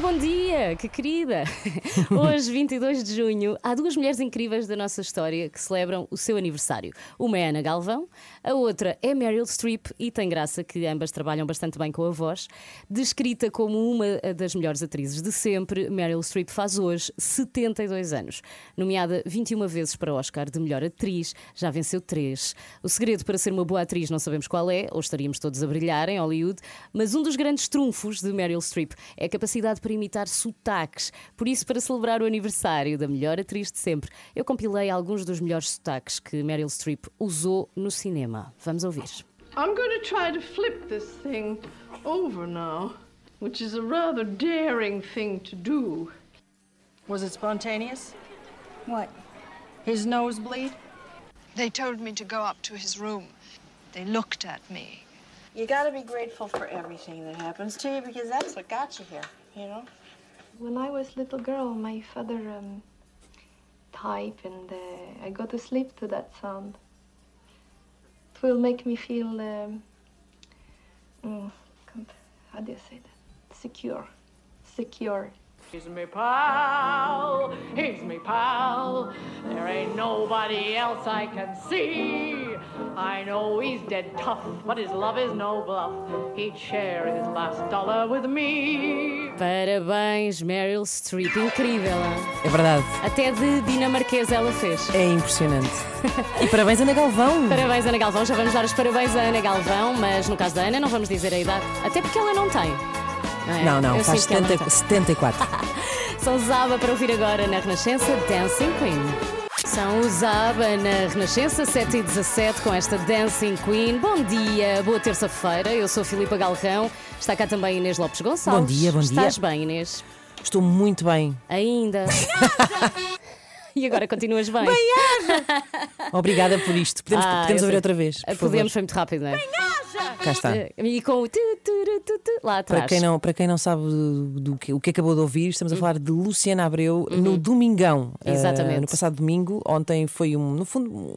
bom dia, que querida! Hoje, 22 de junho, há duas mulheres incríveis da nossa história que celebram o seu aniversário. Uma é Ana Galvão, a outra é Meryl Streep e tem graça que ambas trabalham bastante bem com a voz. Descrita como uma das melhores atrizes de sempre, Meryl Streep faz hoje 72 anos. Nomeada 21 vezes para o Oscar de melhor atriz, já venceu três. O segredo para ser uma boa atriz não sabemos qual é, ou estaríamos todos a brilhar em Hollywood, mas um dos grandes trunfos de Meryl Streep é a capacidade para imitar sotaques. Por isso, para celebrar o aniversário da melhor atriz de sempre, eu compilei alguns dos melhores sotaques que Meryl Streep usou no cinema. Vamos ouvir. I'm going to try to flip this thing over now, which is a rather daring thing to do. Was it spontaneous? What? His nosebleed? They told me to go up to his room. They looked at me. You gotta be grateful for everything that happens to you because that's what got you here, you know? When I was little girl, my father um, type and uh, I go to sleep to that sound. It will make me feel, um, mm, how do you say that? Secure. Secure. He's me pal, he's me pal. There ain't nobody else I can see. I know he's dead tough, but his love is no bluff. He'd share his last dollar with me. Parabéns, Meryl Streep, incrível! hein? É verdade, Até de dinamarquesa ela fez. é impressionante. E parabéns, Ana Galvão. Parabéns, Ana Galvão. Já vamos dar os parabéns à Ana Galvão, mas no caso da Ana não vamos dizer a idade, até porque ela não tem. É? Não, não, Eu faz sinto que ela não 70, tem. 74. São Zaba para ouvir agora na Renascença Dancing Queen. São os na Renascença 7 e 17 com esta Dancing Queen. Bom dia, boa terça-feira. Eu sou Filipa Galrão. Está cá também Inês Lopes Gonçalves. Bom dia, bom dia. Estás bem, Inês? Estou muito bem. Ainda. e agora continuas bem? Obrigada por isto. Podemos, Ah, podemos eu ouvir sei. outra vez. por favor. Podemos, foi muito rápido, não é? Cá está. E com o tu, tu, tu, tu, lá atrás. Para quem, não, para quem não sabe do, do que, o que acabou de ouvir, estamos a falar de Luciana Abreu no Domingão. Uhum. Exatamente. Eh, no passado domingo, ontem foi um, no fundo, um,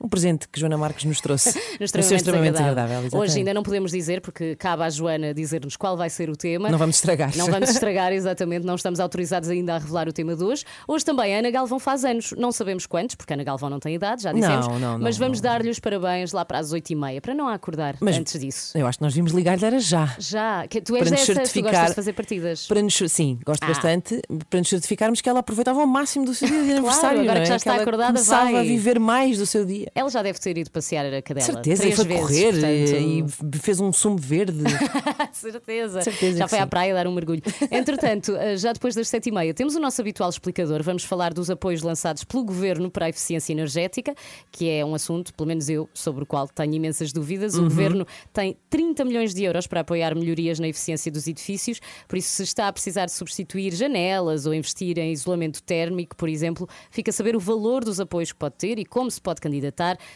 um presente que Joana Marques nos trouxe. No Vai ser extremamente desagradável. Hoje exatamente. ainda não podemos dizer, porque cabe à Joana dizer-nos qual vai ser o tema. Não vamos estragar. Não vamos estragar, exatamente, não estamos autorizados ainda a revelar o tema de hoje. Hoje também a Ana Galvão faz anos, não sabemos quantos, porque a Ana Galvão não tem idade, já dissemos. Não, não, não, mas vamos dar-lhe os parabéns lá para as 8h30, para não a acordar Mas- antes disso. Eu acho que nós vimos ligar-lhe era já. Já, que tu és Para nos dessas, tu gostas de fazer partidas. Para nos, sim, gosto Ah. bastante. Para nos certificarmos que ela aproveitava ao máximo do seu dia de aniversário. agora não é? que já está ela acordada, começava vai. a viver mais do seu dia. Ela já deve ter ido passear a cadela. certeza, três e foi vezes, correr portanto- e, fez um sumo verde. certeza. Certeza Já foi à sim. praia dar um mergulho. Entretanto, eh, já depois das sete e meia, temos o nosso habitual explicador. Vamos falar dos apoios lançados pelo Governo para a eficiência energética, que é um assunto, pelo menos eu, sobre o qual tenho imensas dúvidas. O Uhum. Governo tem 30 milhões de euros para apoiar melhorias na eficiência dos edifícios, por isso, se está a precisar de substituir janelas ou investir em isolamento térmico, por exemplo, fica a saber o valor dos apoios que pode ter e como se pode candidatar,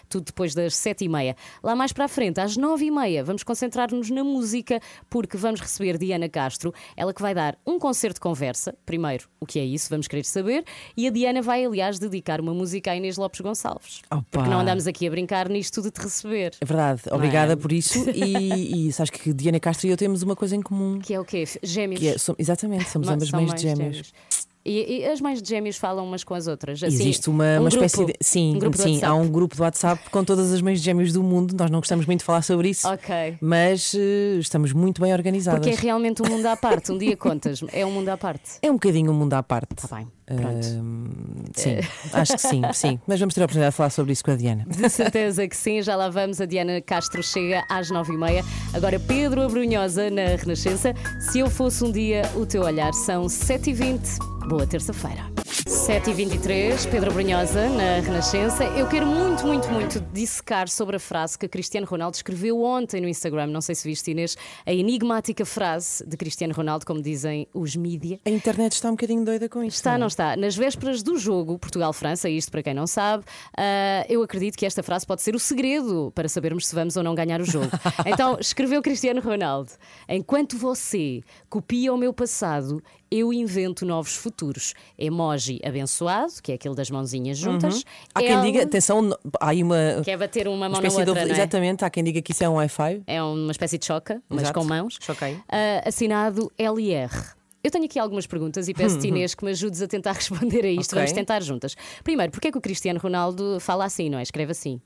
tudo depois das sete e meia. Lá mais para a frente, às nove e meia, vamos concentrar-nos na música, porque vamos receber Diana Castro, ela que vai dar um concerto de conversa. Primeiro, o que é isso? Vamos querer saber. E a Diana vai, aliás, dedicar uma música à Inês Lopes Gonçalves. Opa. Porque não andamos aqui a brincar nisto de te receber. É verdade, é? obrigada por isso. E, e sabes que Diana Castro e eu temos uma coisa em comum. Que é o quê? Gêmeos. Que é, exatamente, somos ambas mães de gêmeos. E, e as mães de gêmeos falam umas com as outras. Assim, Existe uma, um uma grupo, espécie de. Sim, um sim há um grupo de WhatsApp com todas as mães de gêmeos do mundo. Nós não gostamos muito de falar sobre isso, Ok. mas eh, estamos muito bem organizadas. Porque é realmente um mundo à parte. Um dia contas, é um mundo à parte. É um bocadinho um mundo à parte. Está bem, pronto. Ahm, sim, acho que sim, sim. Mas vamos ter a oportunidade de falar sobre isso com a Diana. De certeza que sim, já lá vamos. A Diana Castro chega às nove e meia. Agora Pedro Abrunhosa na Renascença. Se eu fosse um dia, o teu olhar são sete e vinte. Boa terça-feira. 7h23, Pedro Brunhosa, na Renascença. Eu quero muito, muito, muito dissecar sobre a frase que Cristiano Ronaldo escreveu ontem no Instagram. Não sei se viste, Inês, a enigmática frase de Cristiano Ronaldo, como dizem os mídia. A internet está um bocadinho doida com isto. Está, é? não está? Nas vésperas do jogo Portugal-França, isto para quem não sabe, ah, eu acredito que esta frase pode ser o segredo para sabermos se vamos ou não ganhar o jogo. então, escreveu Cristiano Ronaldo: Enquanto você copia o meu passado, eu invento novos futuros. Emoji abençoado, que é aquele das mãozinhas juntas. Uhum. Há quem Ela- diga, atenção, há aí uma. Que é bater uma mão de outra, não é? Exatamente, há quem diga que isso é um Wi-Fi. É uma espécie de choca, mas Exato. com mãos. Choquei. Ah, assinado LR. Eu tenho aqui algumas perguntas e peço-te, Inês, que me ajudes a tentar responder a isto. Ok. Vamos tentar juntas. Primeiro, porquê é que o Cristiano Ronaldo fala assim, não é? Escreve assim.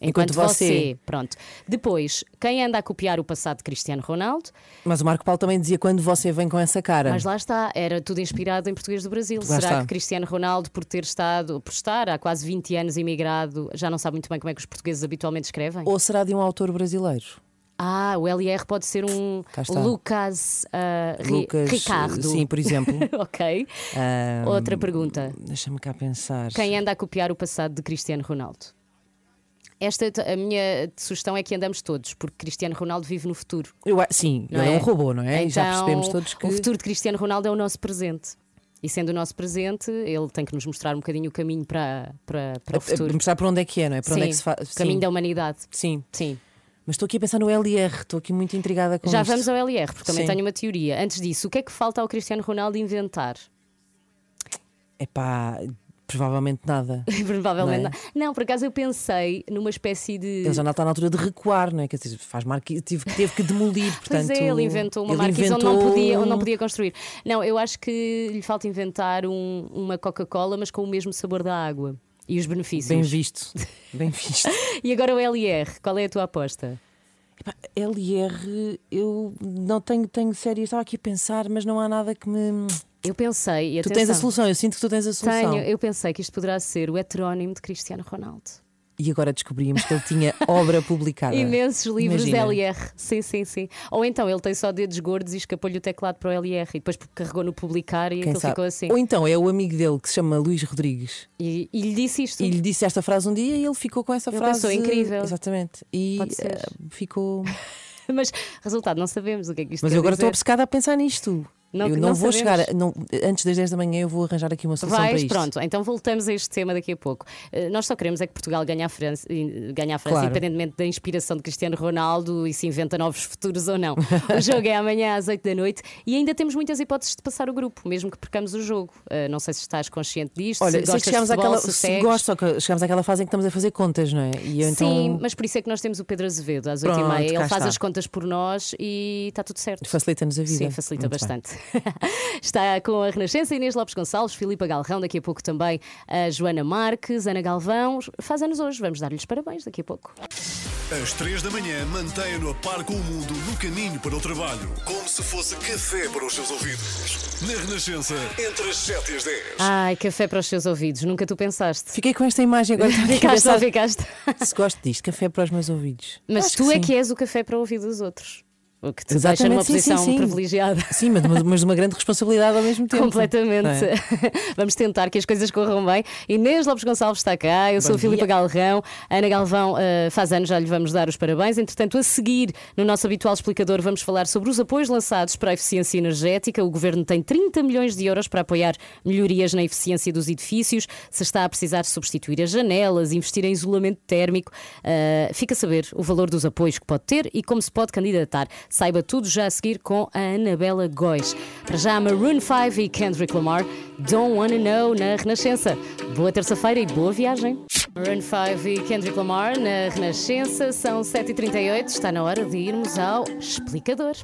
Enquanto você. Pronto. Depois, quem anda a copiar o passado de Cristiano Ronaldo, Mas o Marco Paulo também dizia quando você vem com essa cara. mas lá está, era tudo inspirado em português do Brasil. Lá Será está. que Cristiano Ronaldo, por ter estado, por estar há quase 20 anos imigrado, já não sabe muito bem como é que os portugueses habitualmente escrevem? Ou será de um autor brasileiro? Ah, o LR pode ser um. Lucas, Ri- Lucas, Ricardo. Sim, por exemplo. ok. Ah, Outra pergunta. Deixa-me cá pensar. Quem anda a copiar o passado de Cristiano Ronaldo? Esta a minha sugestão é que andamos todos, porque Cristiano Ronaldo vive no futuro. Eu, sim, não ele é? um robô, não é? E já Então, percebemos todos que. O futuro de Cristiano Ronaldo é o nosso presente. E sendo o nosso presente, ele tem que nos mostrar um bocadinho o caminho para, para, para o a- a futuro. mostrar para onde é que é, não é? Para onde é Sim, que se faz. caminho da humanidade. Sim. Sim. Mas estou aqui a pensar no LR, estou aqui muito intrigada com Já isto. vamos ao LR, porque também Sim. tenho uma teoria. Antes disso, o que é que falta ao Cristiano Ronaldo inventar? Epá, provavelmente nada. Provavelmente Não não, é? não. por acaso eu pensei numa espécie de. Ele já não está na altura de recuar, não é? Quer dizer, faz marca, teve, teve que demolir, portanto. Pois é, ele inventou uma ele marquise onde, não inventou podia, onde não podia construir. Não, eu acho que lhe falta inventar um- uma Coca-Cola, mas com o mesmo sabor da água. E os benefícios. Bem visto. Bem visto. E agora o LR, qual é a tua aposta? Epá, LR, eu não tenho, tenho sério, estava aqui a pensar, mas não há nada que me. Eu pensei. Tu tens a solução, eu sinto que tu tens a solução. Tenho, eu pensei que isto poderá ser o heterónimo de Cristiano Ronaldo. E agora descobrimos que ele tinha obra publicada. Imensos livros Imagina. LR. Sim, sim, sim. Ou então ele tem só dedos gordos e escapou-lhe o teclado para o LR e depois carregou no publicar e aquilo ficou assim. Ou então é o amigo dele que se chama Luís Rodrigues E, e lhe disse isto. e lhe disse esta frase um dia e ele ficou com essa Ele frase. pensou, incrível. Exatamente. E eh, ficou. Mas resultado, não sabemos o que é que isto Mas eu agora dizer. estou obcecada a pensar nisto. Não- eu não não, vou sabemos. chegar. não- antes das 10 da manhã eu vou arranjar aqui uma solução Vais, para isto. pronto, então voltamos a este tema daqui a pouco. Eh, Nós só queremos é que Portugal ganhe a França, ganhe a França Claro. independentemente da inspiração de Cristiano Ronaldo e se inventa novos futuros ou não. O jogo é amanhã às 8 da noite e ainda temos muitas hipóteses de passar o grupo, mesmo que percamos o jogo. Eh, Não sei se estás consciente disto, Olha, se se gostas chegamos de futebol, àquela. se Se gosto, só que chegamos àquela fase em que estamos a fazer contas, não é? Eu, então, Sim, mas por isso é que nós temos o Pedro Azevedo às 8h30. Pronto, cá Ele faz está. as contas por nós e está tudo certo. Facilita-nos a vida. Sim, facilita Muito bem. Está com a Renascença Inês Lopes Gonçalves, Filipa Galrão, daqui a pouco também a Joana Marques, Ana Galvão. Faz anos hoje, vamos dar-lhes parabéns daqui a pouco. Às 3 da manhã, mantenha-no a par com o mundo no caminho para o trabalho. Como se fosse café para os seus ouvidos. Na Renascença, entre as 7 e as 10. Ai, café para os seus ouvidos, nunca tu pensaste. Fiquei com esta imagem agora. Ficaste, pensar, ficaste. Se gosto disto, café para os meus ouvidos. Mas Acho tu é sim. que és o café para o ouvido dos outros. O que te deixa Exatamente, numa sim, posição sim, sim. privilegiada. Sim, mas, mas- uma grande responsabilidade ao mesmo tempo. Completamente. É? Vamos tentar que as coisas corram bem. Inês Lopes Gonçalves está cá, eu sou a Bom Filipa dia. Galrão, Ana Galvão eh, faz anos, já lhe vamos dar os parabéns. Entretanto, a seguir, no nosso habitual explicador, vamos falar sobre os apoios lançados para a eficiência energética. O governo tem 30 milhões de euros para apoiar melhorias na eficiência dos edifícios. Se está a precisar substituir as janelas, investir em isolamento térmico, eh, fica a saber o valor dos apoios que pode ter e como se pode candidatar. Saiba tudo já a seguir com a Anabela Góis. Para já, Maroon 5 e Kendrick Lamar, Don't Wanna Know na Renascença. Boa terça-feira e boa viagem. Maroon 5 e Kendrick Lamar na Renascença são 7h38. Está na hora de irmos ao explicador.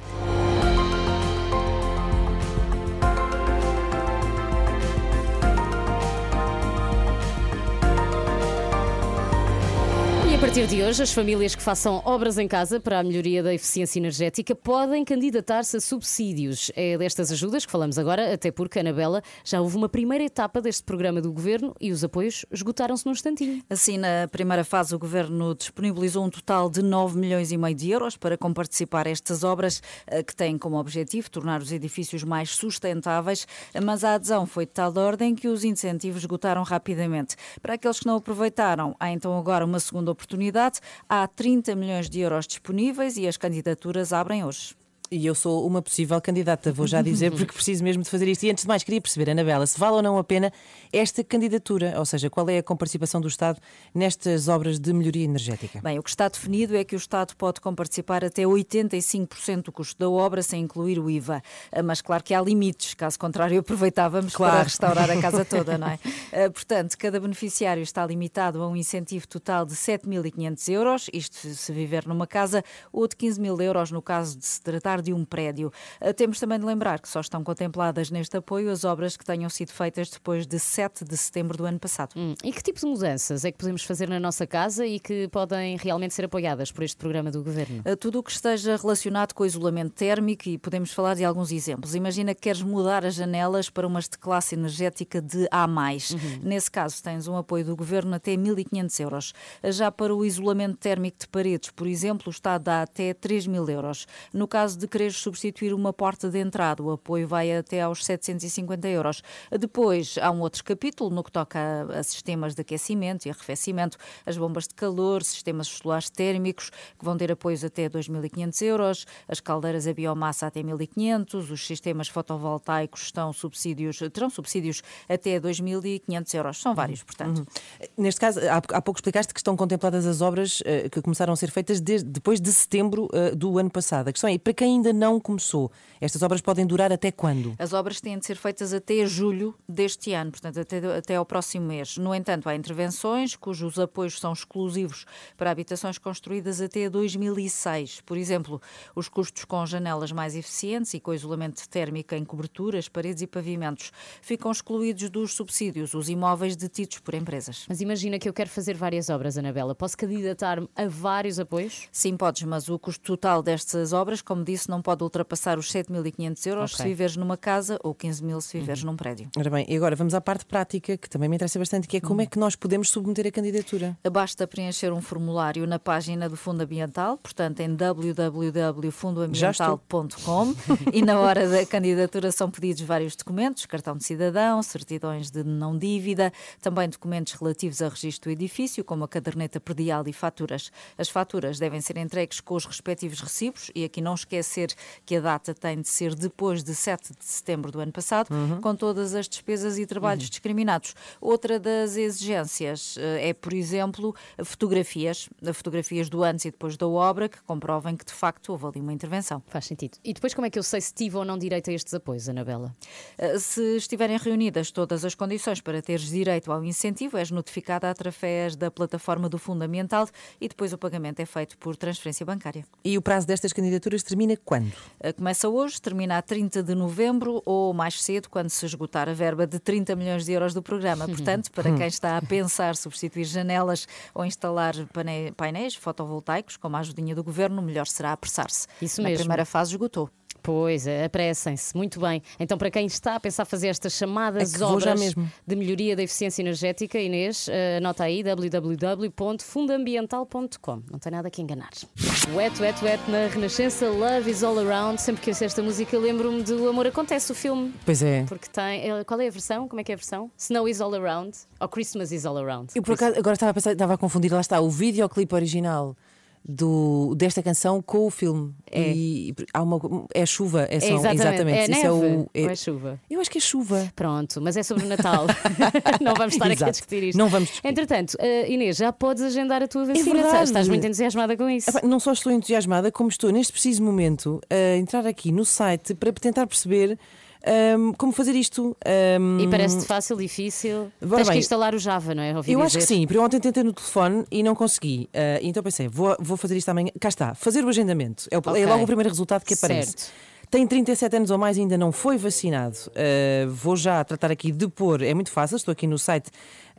Partir de hoje, as famílias que façam obras em casa para a melhoria da eficiência energética podem candidatar-se a subsídios. É destas ajudas que falamos agora, até porque, Anabela, já houve uma primeira etapa deste programa do governo e os apoios esgotaram-se num instantinho. Assim, na primeira fase, o governo disponibilizou um total de 9 milhões e meio de euros para comparticipar estas obras, eh, que têm como objetivo tornar os edifícios mais sustentáveis, mas a adesão foi de tal ordem que os incentivos esgotaram rapidamente. Para aqueles que não aproveitaram, há então agora uma segunda oportunidade. Há 30 milhões de euros disponíveis e as candidaturas abrem hoje. E eu sou uma possível candidata, vou já dizer, porque preciso mesmo de fazer isto. E antes de mais, queria perceber, Anabela, se vale ou não a pena esta candidatura, ou seja, qual é a comparticipação do Estado nestas obras de melhoria energética? Bem, o que está definido é que o Estado pode comparticipar até 85% do custo da obra, sem incluir o IVA. Ah, Mas claro que há limites, caso contrário, aproveitávamos para Claro. restaurar a casa toda, não é? Ah, Portanto, cada beneficiário está limitado a um incentivo total de 7.500 euros, isto se viver numa casa, ou de 15 mil euros no caso de se tratar de um prédio. Ah, Temos também de lembrar que só estão contempladas neste apoio as obras que tenham sido feitas depois de 7 de setembro do ano passado. Hum, E que tipo de mudanças é que podemos fazer na nossa casa e que podem realmente ser apoiadas por este programa do governo? Uh, Tudo o que esteja relacionado com o isolamento térmico e podemos falar de alguns exemplos. Imagina que queres mudar as janelas para umas de classe energética de A+. Nesse caso, tens um apoio do governo até 1.500 euros. Já para o isolamento térmico de paredes, por exemplo, o Estado dá até 3.000 euros. No caso de quereres substituir uma porta de entrada, o apoio vai até aos 750 euros. Depois, há um outro capítulo no que toca a, a sistemas de aquecimento e arrefecimento, as bombas de calor, sistemas solares térmicos, que vão ter apoios até 2.500 euros, as caldeiras a biomassa até 1.500, os sistemas fotovoltaicos estão subsídios, terão subsídios até 2.500 euros. São vários, portanto. Neste caso, há, há pouco explicaste que estão contempladas as obras eh, que começaram a ser feitas desde- depois de setembro eh, do ano passado. A questão é, para quem ainda não começou, estas obras podem durar até quando? As obras têm de ser feitas até julho deste ano, portanto, até, até ao próximo mês. No entanto, há intervenções cujos apoios são exclusivos para habitações construídas até 2006. Por exemplo, os custos com janelas mais eficientes e com isolamento térmico em coberturas, paredes e pavimentos ficam excluídos dos subsídios, os imóveis detidos por empresas. Mas imagina que eu quero fazer várias obras, Anabela. Posso candidatar-me a vários apoios? Sim, podes, mas o custo total destas obras, como disse, não pode ultrapassar os 7.500 euros Ok. se viveres numa casa ou 15 mil se viveres num prédio. Ora bem, e agora vamos à parte prática, que também me interessa bastante, que é como é que nós podemos submeter a candidatura? Basta preencher um formulário na página do Fundo Ambiental, portanto em www.fundoambiental.com e na hora da candidatura são pedidos vários documentos, cartão de cidadão, certidões de não dívida, também documentos relativos a registro do edifício, como a caderneta predial e faturas. As faturas devem ser entregues com os respectivos recibos e aqui não esquecer que a data tem de ser depois de 7 de setembro do ano passado, com todas as despesas e trabalhos discriminados. Outra das exigências eh, é, por exemplo, fotografias, fotografias do antes e depois da obra que comprovem que de facto houve ali uma intervenção. Faz sentido. E depois como é que eu sei se tive ou não direito a estes apoios, Anabela? Eh, Se estiverem reunidas todas as condições para teres direito ao incentivo, és notificada através da plataforma do Fundo Ambiental e depois o pagamento é feito por transferência bancária. E o prazo destas candidaturas termina quando? Eh, Começa hoje, termina a 30 de novembro ou mais cedo, quando se esgotar a verba de 30 milhões de euros do programa. Portanto, para quem está a pensar substituir janelas ou instalar painéis fotovoltaicos, com a ajudinha do governo, melhor será apressar-se. Isso Na mesmo. primeira fase esgotou. Pois, é, apressem-se. Muito bem. Então, para quem está a pensar fazer estas chamadas É obras de melhoria da eficiência energética, Inês, eh, anota aí www.fundoambiental.com. Não tem nada que enganar. Wet, wet, wet na Renascença, Love is All Around. Sempre que ouço esta música, lembro-me do Amor Acontece, o filme. Pois é. Porque tem. eh, Qual é a versão? Como é que é a versão? Snow is All Around ou Christmas is All Around? Eu por acaso agora estava a pensar, estava a confundir, lá está, o videoclipe original do, desta canção com o filme. É. E há uma, é chuva, é, É só, exatamente. É Isso neve, é o. ou é chuva? Eu acho que é chuva. Pronto, mas é sobre o Natal. não vamos estar aqui a Exato. discutir isto. Não vamos discutir. Entretanto, eh, Inês, já podes agendar a tua vacina. verdade. Estás muito entusiasmada com isso. Não só estou entusiasmada, como estou neste preciso momento a entrar aqui no site para tentar perceber ahm, como fazer isto. ahm, E parece-te fácil, difícil. Ora Tens que bem, instalar o Java, não é? Ouvi Eu acho que dizer. sim, porque eu ontem tentei no telefone e não consegui. Ah, então pensei, vou, vou fazer isto amanhã. Cá está, fazer o agendamento. É, o- é Ok. logo o primeiro resultado que aparece. Certo. Tem 37 anos ou mais e ainda não foi vacinado. Ah, vou já tratar aqui de pôr, é muito fácil, estou aqui no site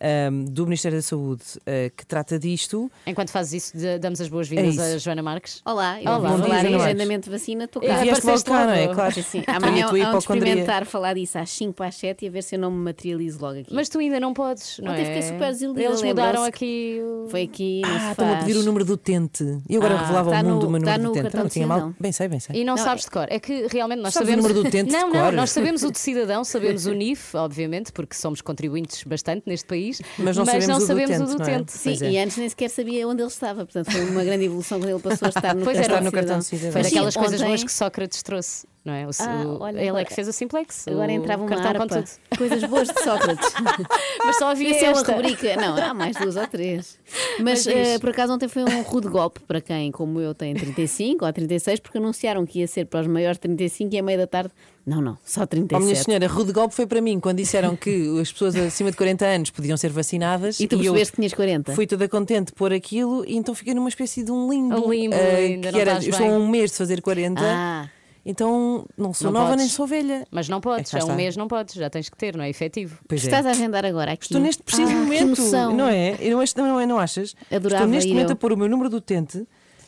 ahm, do Ministério da Saúde ah, que trata disto. Enquanto fazes isso, de- damos as boas-vindas É a. Joana Marques. Olá, eu Olá, vou bom falar dia, em Joana agendamento de vacina, estou cá. vieste logo cá, não é? Claro. Sim, Amanhã hipocondria. experimentar falar disso às 5 para as 7 e a ver se eu não me materializo logo aqui. Mas tu ainda não podes, não Ontem é? fiquei super desiludida, Eles mudaram aqui o... Foi aqui Ah, estão a pedir o número do utente. E eu agora Ah, revelava tá ao mundo no- o meu tá número no do utente. Não tinha mal. Bem sei, bem sei. E não, Não, sabes de cor. É que realmente nós Sabes o sabemos. número do utente não, não, nós sabemos o de cidadão, sabemos o NIF, obviamente, porque somos contribuintes bastante neste país, Mas não sabemos o do sabemos utente, o do não é? utente. Sim, é. e antes nem sequer sabia onde ele estava. Portanto, foi uma grande evolução quando ele passou a estar no Pois cartão era, no cartão de cidadão. Foi Mas daquelas sim, coisas boas que Sócrates trouxe, não é? O, Ah, o- olha, ele é agora- que fez o simplex. Agora o entrava uma cartão harpa. tudo. Coisas boas de Sócrates. Mas só havia Isso é uma esta. rubrica. Não, há mais duas ou três. Mas Mas, eh, por acaso ontem foi um rude golpe para quem, como eu, tem 35 ou 36, porque anunciaram que ia ser para os maiores 35 e a meia da tarde. Não, não, só Oh, 37. minha senhora, rude golpe foi para mim quando disseram que as pessoas acima de 40 anos podiam ser vacinadas. E tu eu percebeste que tinhas 40? Fui toda contente por aquilo e então fiquei numa espécie de um limbo. Um limbo, ah, ainda que não era, estás eu estou a um mês de fazer 40, Ah, então não sou Não nova podes. nem sou velha. Mas não É podes, é cá um mês não podes, já tens que ter, não é efetivo. Pois é. estás a agendar agora aqui. Estou neste preciso Ah, que momento, emoção. não é? Não, acho- não, é? não achas? Adorava Estou neste momento eu. a pôr o meu número do utente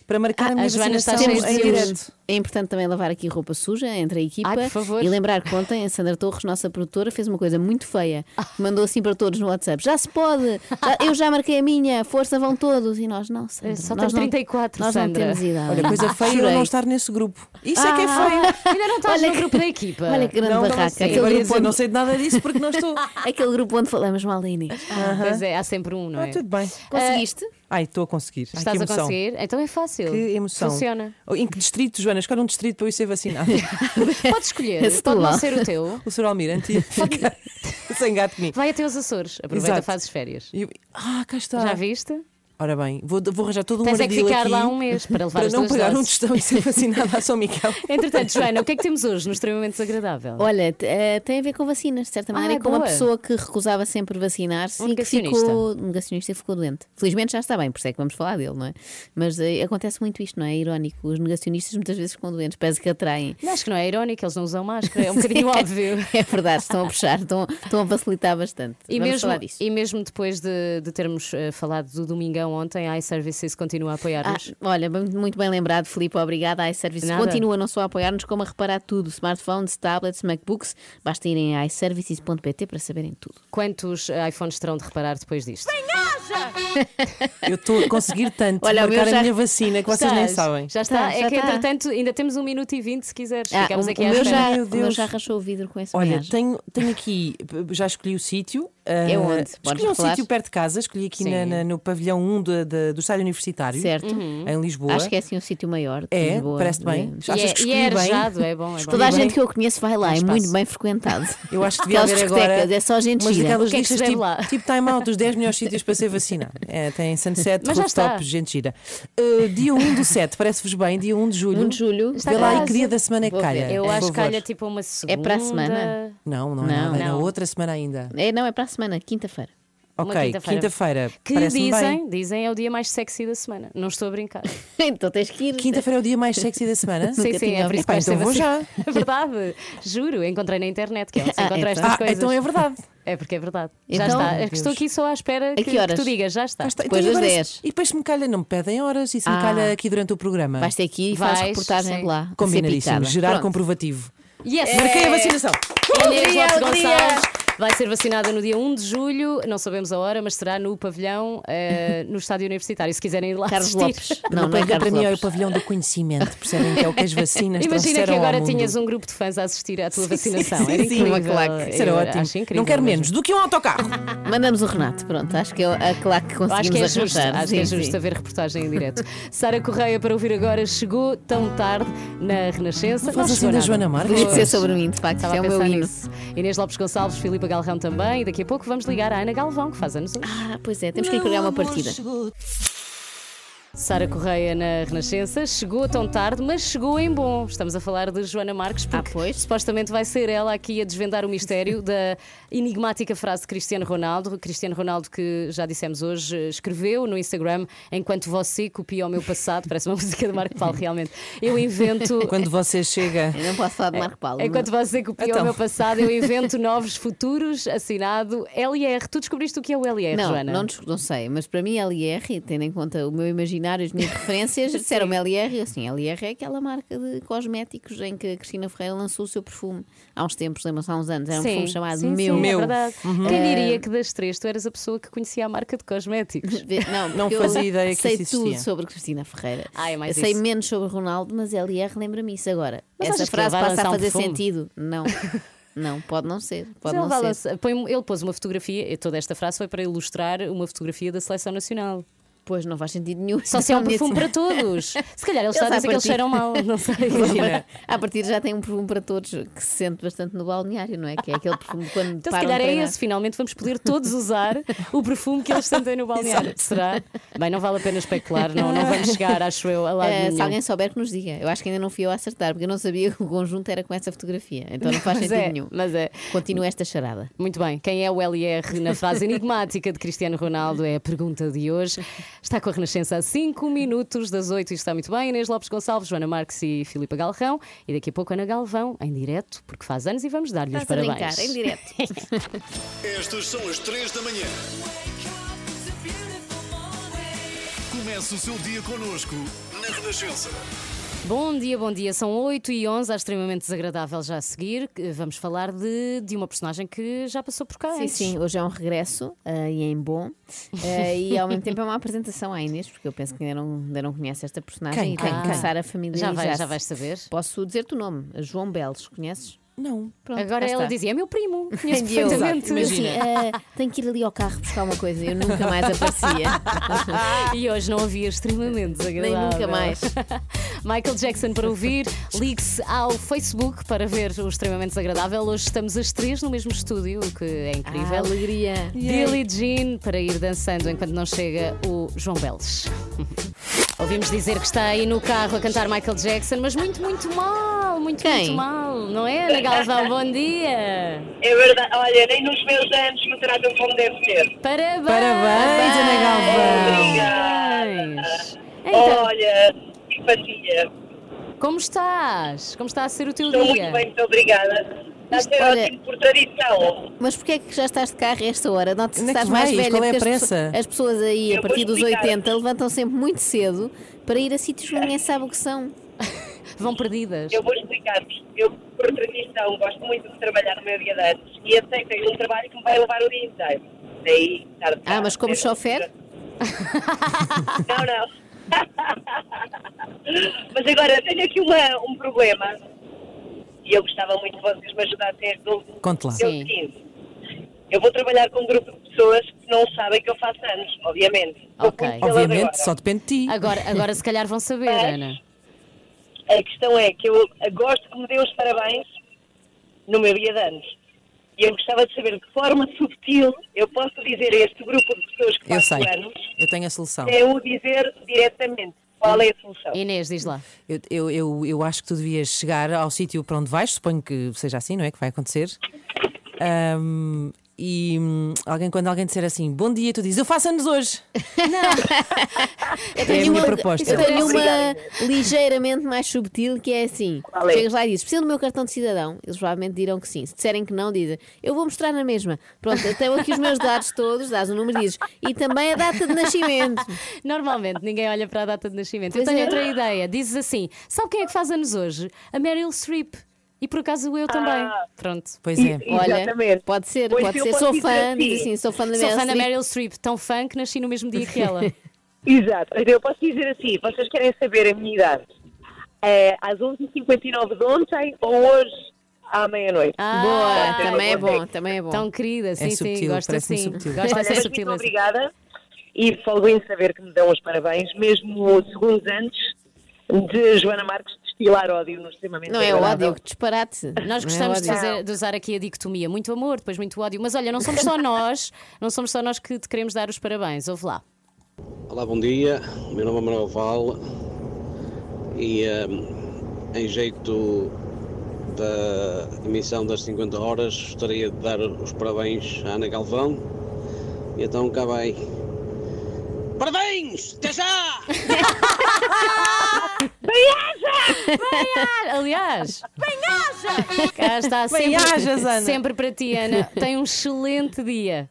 para marcar Ah, a minha a está vacinação de em direto. É importante também lavar aqui roupa suja entre a equipa. Ai, por favor. E lembrar que ontem a Sandra Torres, nossa produtora, fez uma coisa muito feia. Mandou assim para todos no WhatsApp: já se pode, já- eu já marquei a minha, força vão todos. E nós não, Sandra. Só nós tem não- 34, Nós Sandra. não temos idade. Olha, coisa feia eu Chorei. não estar nesse grupo. Isso é que é Ah, feio. Ainda não estás Olha no grupo da equipa. Olha que grande Não, barraca. Sim, Aquele agora ia grupo, dizer, onde, não sei de nada disso porque não estou. aquele grupo onde falamos mal da Inês. Pois é, há sempre um, não é? Ah, tudo bem. Conseguiste? Ai, estou a conseguir. Ai, Estás a emoção. conseguir? Então é fácil. Que emoção. Funciona. Em que distrito, Joana? Escolhe um distrito para eu ir ser vacinado. Podes escolher, Esse pode não ser o teu. o Sr. Almirante ia ficar sem gato comigo. Vai até os Açores, aproveita, Exato. fazes férias. Eu- Ah, cá está. Já viste? Ora bem, vou, vou arranjar todo um Tens é que ficar aqui lá um mês para levar para as não pagar um doses. tostão e ser vacinada a São Miguel. Entretanto, Joana, o que é que temos hoje no extremamente desagradável? Olha, eh, tem a ver com vacinas, de certa maneira, Ah, com uma pessoa que recusava sempre vacinar-se Um e que ficou um negacionista e ficou doente. Felizmente já está bem, por isso é que vamos falar dele, não é? Mas eh, acontece muito isto, não é? É irónico. Os negacionistas muitas vezes ficam doentes, parece que atraem. Não, Acho que não é irónico, eles não usam máscara, é um bocadinho óbvio. É verdade, estão a puxar, estão, estão a facilitar bastante. E Vamos mesmo, falar disso. e mesmo depois de, de termos eh, falado do Domingão ontem, a iServices continua a Ah, apoiar-nos. olha, bem- muito bem lembrado, Filipe, obrigada. A iService Nada. continua não só a apoiar-nos, como a reparar tudo: smartphones, tablets, MacBooks. Basta irem a iServices.pt para saberem tudo. Quantos eh, iPhones terão de reparar depois disto? Eu estou a conseguir tanto Olha, marcar já- a minha vacina que vocês nem Estás? sabem. Já está. Tá, é já que está. entretanto ainda temos um minuto e vinte se quiseres. Ah, Ficamos aqui o à meu espera. já, Meu o meu Deus. já rachou o vidro com esse Olha, tenho, tenho aqui, já escolhi o sítio. É ah, onde? Podes Escolhi um falar? sítio perto de casa, escolhi aqui na- na- no pavilhão 1 do, da- do estádio universitário, Certo. em Lisboa. Acho que é assim um sítio maior. de É, Lisboa, parece bem. de- Achas E é, que e é bem? arejado, é bom. É bom. Toda a gente que eu conheço vai lá, é muito bem frequentado. Eu acho que devia Aquelas haver agora é só gente umas gira. que é listas tipo, lá? tipo time out, os 10 melhores sítios para ser vacinado. É, tem Sunset, Mas Rooftop, gente gira. Uh, dia 1 do 7, parece-vos bem, dia 1 de julho. 1 de julho. Vê lá quase. que dia da semana é que calha. Eu acho que calha tipo uma segunda. É para a semana? Não, não é Não. é na outra semana ainda. É, não, é para a semana, quinta-feira. Uma Ok, quinta-feira. quinta-feira. Que dizem, bem. dizem é o dia mais sexy da semana. Não estou a brincar. então tens que ir. Quinta-feira é o dia mais sexy da semana? sim, sim, é por isso que então vou já. É verdade. Juro, encontrei na internet que é onde se Ah, encontra então. estas Ah, coisas. então é verdade. É porque é verdade. já Então- está. Meu É que estou Deus. aqui só à espera que, que que tu digas, já está. Está. Depois Então, das agora 10. se- E depois se me calha, não me pedem horas e se me Ah. calha aqui durante o programa. Vais ter aqui e Vais, reportagem sim. lá. Combinadíssimo. Gerar Pronto. comprovativo. Yes! Marquei a vacinação. Inês dia, Lopes bom dia. Gonçalves vai ser vacinada no dia 1 de julho, não sabemos a hora, mas será no pavilhão eh, no estádio universitário. Se quiserem ir lá Carlos assistir. Lopes. Não, o não é pavilhão para Carlos mim é o Lopes. pavilhão do conhecimento. Percebem que é o que as vacinas Imagina que agora tinhas um grupo de fãs a assistir à tua vacinação. sim, Era sim. incrível. Uma claque. Isso era Eu ótimo. Acho incrível não quero mesmo. menos do que um autocarro. Mandamos o Renato, pronto. Acho que é a claque que Eu Acho conseguimos que é justo, acho que é Sim, justo sim. haver reportagem em direto. Sara Correia, para ouvir agora, chegou tão tarde na Renascença. Não faz assim chegou da. Joana Marques? Podia Pois. ser sobre mim, de facto. Estava é a o meu pensar hino. nisso. Inês Lopes Gonçalves, Filipe Galrão também. E daqui a pouco vamos ligar à Ana Galvão, que faz anos hoje. Ah, pois é, temos que ir criar uma partida. Sara Correia na Renascença chegou tão tarde, mas chegou em bom. Estamos a falar de Joana Marques, porque supostamente vai ser ela aqui a desvendar o mistério da enigmática frase de Cristiano Ronaldo. Cristiano Ronaldo, que já dissemos hoje, escreveu no Instagram: Enquanto você copia o meu passado, parece uma música de Marco Paulo, realmente. Eu invento. Quando você chega. Eu não posso falar de Marco Paulo. Enquanto você copia Então. o meu passado, eu invento novos futuros, assinado LR. Tu descobriste o que é o LR, Não, Joana? não, não sei, mas para mim LR, tendo em conta o meu imaginário, as minhas referências, disseram-me LR, assim, LR é aquela marca de cosméticos em que a Cristina Ferreira lançou o seu perfume há uns tempos, lembram-se, há uns anos, era um Sim, perfume chamado sim, Meu. sim, é verdade. Quem Eh, diria que das três tu eras a pessoa que conhecia a marca de cosméticos? Não, Não fazia eu ideia que sei isso tudo sobre Cristina Ferreira. Ah, é mais Eu sei isso. menos sobre Ronaldo, mas LR lembra-me isso agora. Mas Essa frase passa a um fazer perfume? sentido. Não, não, pode não ser. Pode não ele, vai ser. põe- ele pôs uma fotografia, e toda esta frase foi para ilustrar uma fotografia da seleção nacional. Pois não faz sentido nenhum. Só se é um perfume para todos. Se calhar a Eles, à dizer que eles cheiram mal, não sei. Imagina. À partir já tem um perfume para todos que se sente bastante no balneário, não é? Que é aquele perfume quando Então, se calhar é esse. Finalmente vamos poder todos usar o perfume que eles sentem no balneário. Será? Bem, não vale a pena especular, não, não vamos chegar, acho eu, a lado Eh, se alguém souber que nos diga. Eu acho que ainda não fui eu a acertar, porque eu não sabia que o conjunto era com essa fotografia. Então não faz Mas sentido é, nenhum. Mas é. Continua esta charada. Muito bem, quem é o LR na frase enigmática de Cristiano Ronaldo é a pergunta de hoje. Está com a Renascença a 5 minutos das 8 e está muito bem. Inês Lopes Gonçalves, Joana Marques e Filipa Galrão. E daqui a pouco Ana Galvão, em direto, porque faz anos e vamos dar-lhe os parabéns. brincar, em direto. Estas são as 3 da manhã. Comece o seu dia connosco na Renascença. Bom dia, bom dia. São 8 e 11, há extremamente desagradável já a seguir. que Vamos falar de, de uma personagem que já passou por cá. Sim, antes. sim, hoje é um regresso eh, e em bom. Eh, e ao mesmo tempo é uma apresentação à Inês, porque eu penso que ainda não, ainda não conhece esta personagem Quem? e tem que começar a familiarizar. Já, vai, já vais saber. Posso dizer-te o nome, João Belos, conheces? Não. Pronto, Agora ela dizia: é meu primo, conheço eu, perfeitamente. assim, "Ah, tenho que ir ali ao carro buscar uma coisa. Eu nunca mais aparecia. e hoje não havia extremamente desagradável. Nem nunca mais. Michael Jackson para ouvir, ligue-se ao Facebook para ver o extremamente desagradável. Hoje estamos as três no mesmo estúdio, o que é incrível. Ah, alegria. Billie Jean para ir dançando enquanto não chega o João Beles. Ouvimos dizer que está aí no carro a cantar Michael Jackson, mas muito, muito mal, muito, Quem? muito mal, não é, Ana Galvão? Bom dia! É verdade, olha, nem nos meus anos me tratam como deve ser. Parabéns! Parabéns, Ana Galvão! Parabéns! Então, Olha, simpatia. como estás? Como está a ser o teu Estou dia? muito bem, muito obrigada. Ser olha- ótimo por tradição. Mas porquê é que já estás de carro a esta hora? Nota-se que Onde é estás mais velha. Qual é a porque as pressa? pessoas- As pessoas aí, Eu a partir dos explicar. 80, levantam sempre muito cedo para ir a sítios que ninguém sabe o que são. Vão perdidas. Eu vou explicar-vos. Eu, por tradição, gosto muito de trabalhar no meu dia de antes e aceitei um trabalho que me vai levar o dia inteiro. Daí, estar de Ah, mas como chofer? Não, não. Mas agora, tenho aqui uma, um problema e eu gostava muito que vocês me ajudassem a resolver. Conte lá. É o Sim. eu vou trabalhar com um grupo de pessoas que não sabem que eu faço anos, obviamente. Ok. Obviamente, agora. só depende de ti. Agora, agora se calhar vão saber, Mas- Ana. A questão é que eu gosto que me dê os parabéns no meu dia de anos. E eu gostava de saber de que forma subtil eu posso dizer a este grupo de pessoas que Eu faço sei. anos, Eu tenho a solução. sem o dizer diretamente. Qual é a solução? Inês, diz lá. Eu, eu, eu, eu acho que tu devias chegar ao sítio para onde vais, suponho que seja assim, não é? Que vai acontecer. Ahm, e hum, alguém, quando alguém disser assim, bom dia, tu dizes, eu faço anos hoje. Eu É a minha proposta. Eu tenho uma ligeiramente mais subtil que é assim: é? chegas lá e dizes, precisa do meu cartão de cidadão? Eles provavelmente dirão que sim. Se disserem que não, dizem, eu vou mostrar na mesma. Pronto, eu tenho aqui os meus dados todos, dás o número e dizes, e também a data de nascimento. Normalmente ninguém olha para a data de nascimento. Pois eu tenho é. outra ideia. Dizes assim: sabe quem é que faz anos hoje? A Meryl Streep. E por acaso eu também. Pronto. Pois é. Olha, Exatamente. pode ser, Pois pode ser. posso Sou fã, assim. diz assim, sou fã da Sou Meryl fã da Streep. Meryl Streep, tão fã que nasci no mesmo dia que ela. Exato. Então eu posso dizer assim, vocês querem saber a minha idade? É, às 11h59 de ontem ou hoje à meia-noite? Ah, Boa, também é bom, também é bom. Tão querida, sim, sim, subtil, gosto parece-me assim. subtil. Gosto Olha, dessa mas muito obrigada e folgo em saber que me dão os parabéns, mesmo segundos antes de Joana Marques destilar ódio no extremamente Não é agradável. ódio, que disparate. Nós é gostamos de, ódio. fazer- de usar aqui a dicotomia. Muito amor, depois muito ódio. Mas olha, não somos só nós, não somos só nós que te queremos dar os parabéns. Ouve lá. Olá, bom dia. O meu nome é Manuel Val e ehm, em jeito da emissão das 50 horas gostaria de dar os parabéns à Ana Galvão e então cá vai. Parabéns! Até já! Bem-aja! Aliás, Bem-aja! cá está sempre, Bem-ajas, Ana. sempre para ti, Ana. Tem um excelente dia.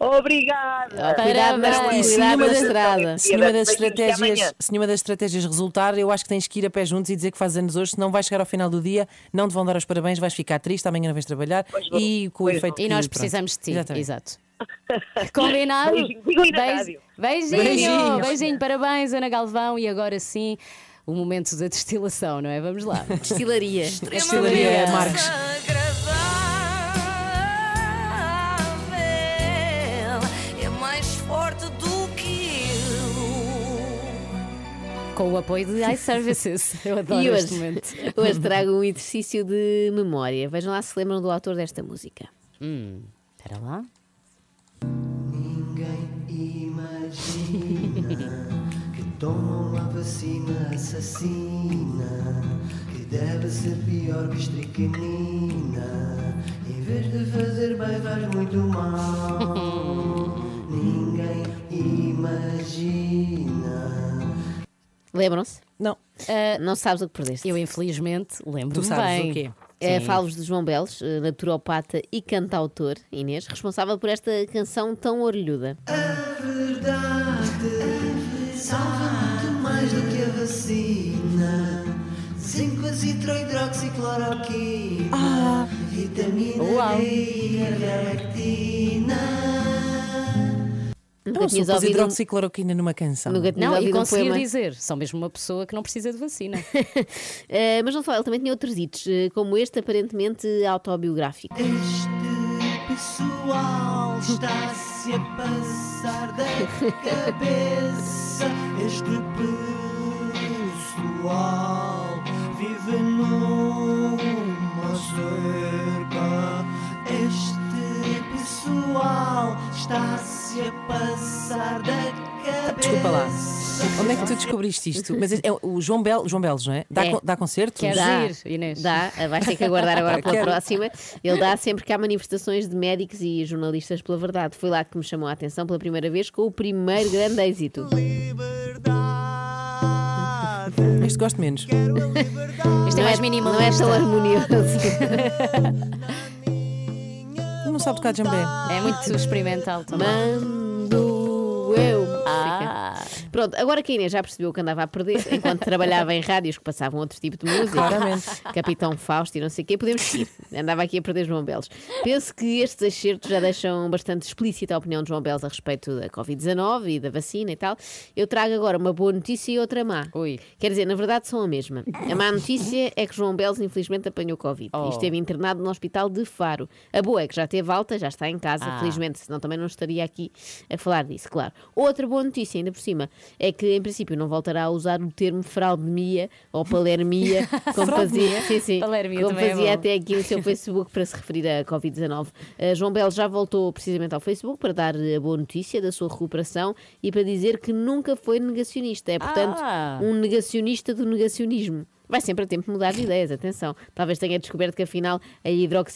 Obrigada! Cuidado na Parabéns. Se nenhuma das, estrada. se nenhuma das Beijinhos, até estratégias, amanhã. se nenhuma das estratégias resultar, eu acho que tens que ir a pé juntos e dizer que fazes anos hoje, senão vais chegar ao final do dia, não te vão dar os parabéns, vais ficar triste, amanhã não vais trabalhar vou, e com o pois efeito E que- nós pronto. precisamos de ti. Exatamente. Exato. Combinado? Beijinho. Beijinho, Beijinhos. beijinho, parabéns, Ana Galvão. E agora sim, o momento da destilação, não é? Vamos lá. Destilaria. Destilaria Marques. É mais forte do que eu. Com o apoio de iServices. Eu adoro E este hoje, momento. hoje trago um exercício de memória. Vejam lá se lembram do autor desta música. Hum, espera lá. Imagina que tomam a vacina assassina que deve ser pior que estricnina. Em vez de fazer bem, faz muito mal. Ninguém imagina. Lembram-se? Não. não sabes o que perdeste. Eu, infelizmente, lembro-me Tu sabes bem. o quê? É. Falo-vos de João Belos, eh, naturopata e cantautor, Inês, responsável por esta canção tão orelhuda. Verdade salva muito mais do que a vacina. 5 citrohidroxicloroquina, vitamina Uau. D e ivermectina. Nunca Eu tinhas ouvido um- hidroxicloroquina numa canção. Nunca Não, e um conseguir poema. dizer, são mesmo uma pessoa que não precisa de vacina. Eh, mas não só, ele também tinha outros hits, eh, como este aparentemente autobiográfico. Este pessoal está-se a passar da cabeça. Este pessoal vive numa cerca. Este pessoal está-se a passar da cabeça. Desculpa lá. Onde é que tu descobriste isto? Mas é, é o João, Bel, João Belos, não é? Dá, É. con- dá concertos? Queres Dá, ir, Inês? Dá, eh, vais ter que aguardar agora pela Quero. próxima. Ele dá sempre que há manifestações de médicos e jornalistas pela verdade. Foi lá que me chamou a atenção pela primeira vez com o primeiro grande êxito. Este gosto menos. Isto é mais Não é minimalista. tão harmonioso. Sabe tocar jambé. É muito experimental também. Ah, Pronto, agora que a Inês já percebeu que andava a perder enquanto trabalhava em rádios que passavam outro tipo de música, Claramente. Capitão Fausto e não sei o quê, podemos seguir. Andava aqui a perder João Belos. Penso que estes excertos já deixam bastante explícita a opinião de João Belos a respeito da Covid-19 e da vacina e tal. Eu trago agora uma boa notícia e outra má. Ui. Quer dizer, na verdade são a mesma. A má notícia é que João Belos infelizmente apanhou Covid Oh. e esteve internado no hospital de Faro. A boa é que já teve alta, já está em casa, Ah. felizmente, senão também não estaria aqui a falar disso, claro. Outra boa notícia, ainda por cima, é que em princípio não voltará a usar o termo fraldemia ou palermia, como fazia, sim, sim, Palermia como é fazia bom. até aqui no seu Facebook para se referir à Covid-19. Uh, João Belo já voltou precisamente ao Facebook para dar a boa notícia da sua recuperação e para dizer que nunca foi negacionista. É, portanto, Ah. um negacionista do negacionismo. Vai sempre a tempo de mudar de ideias, atenção. Talvez tenha descoberto que afinal a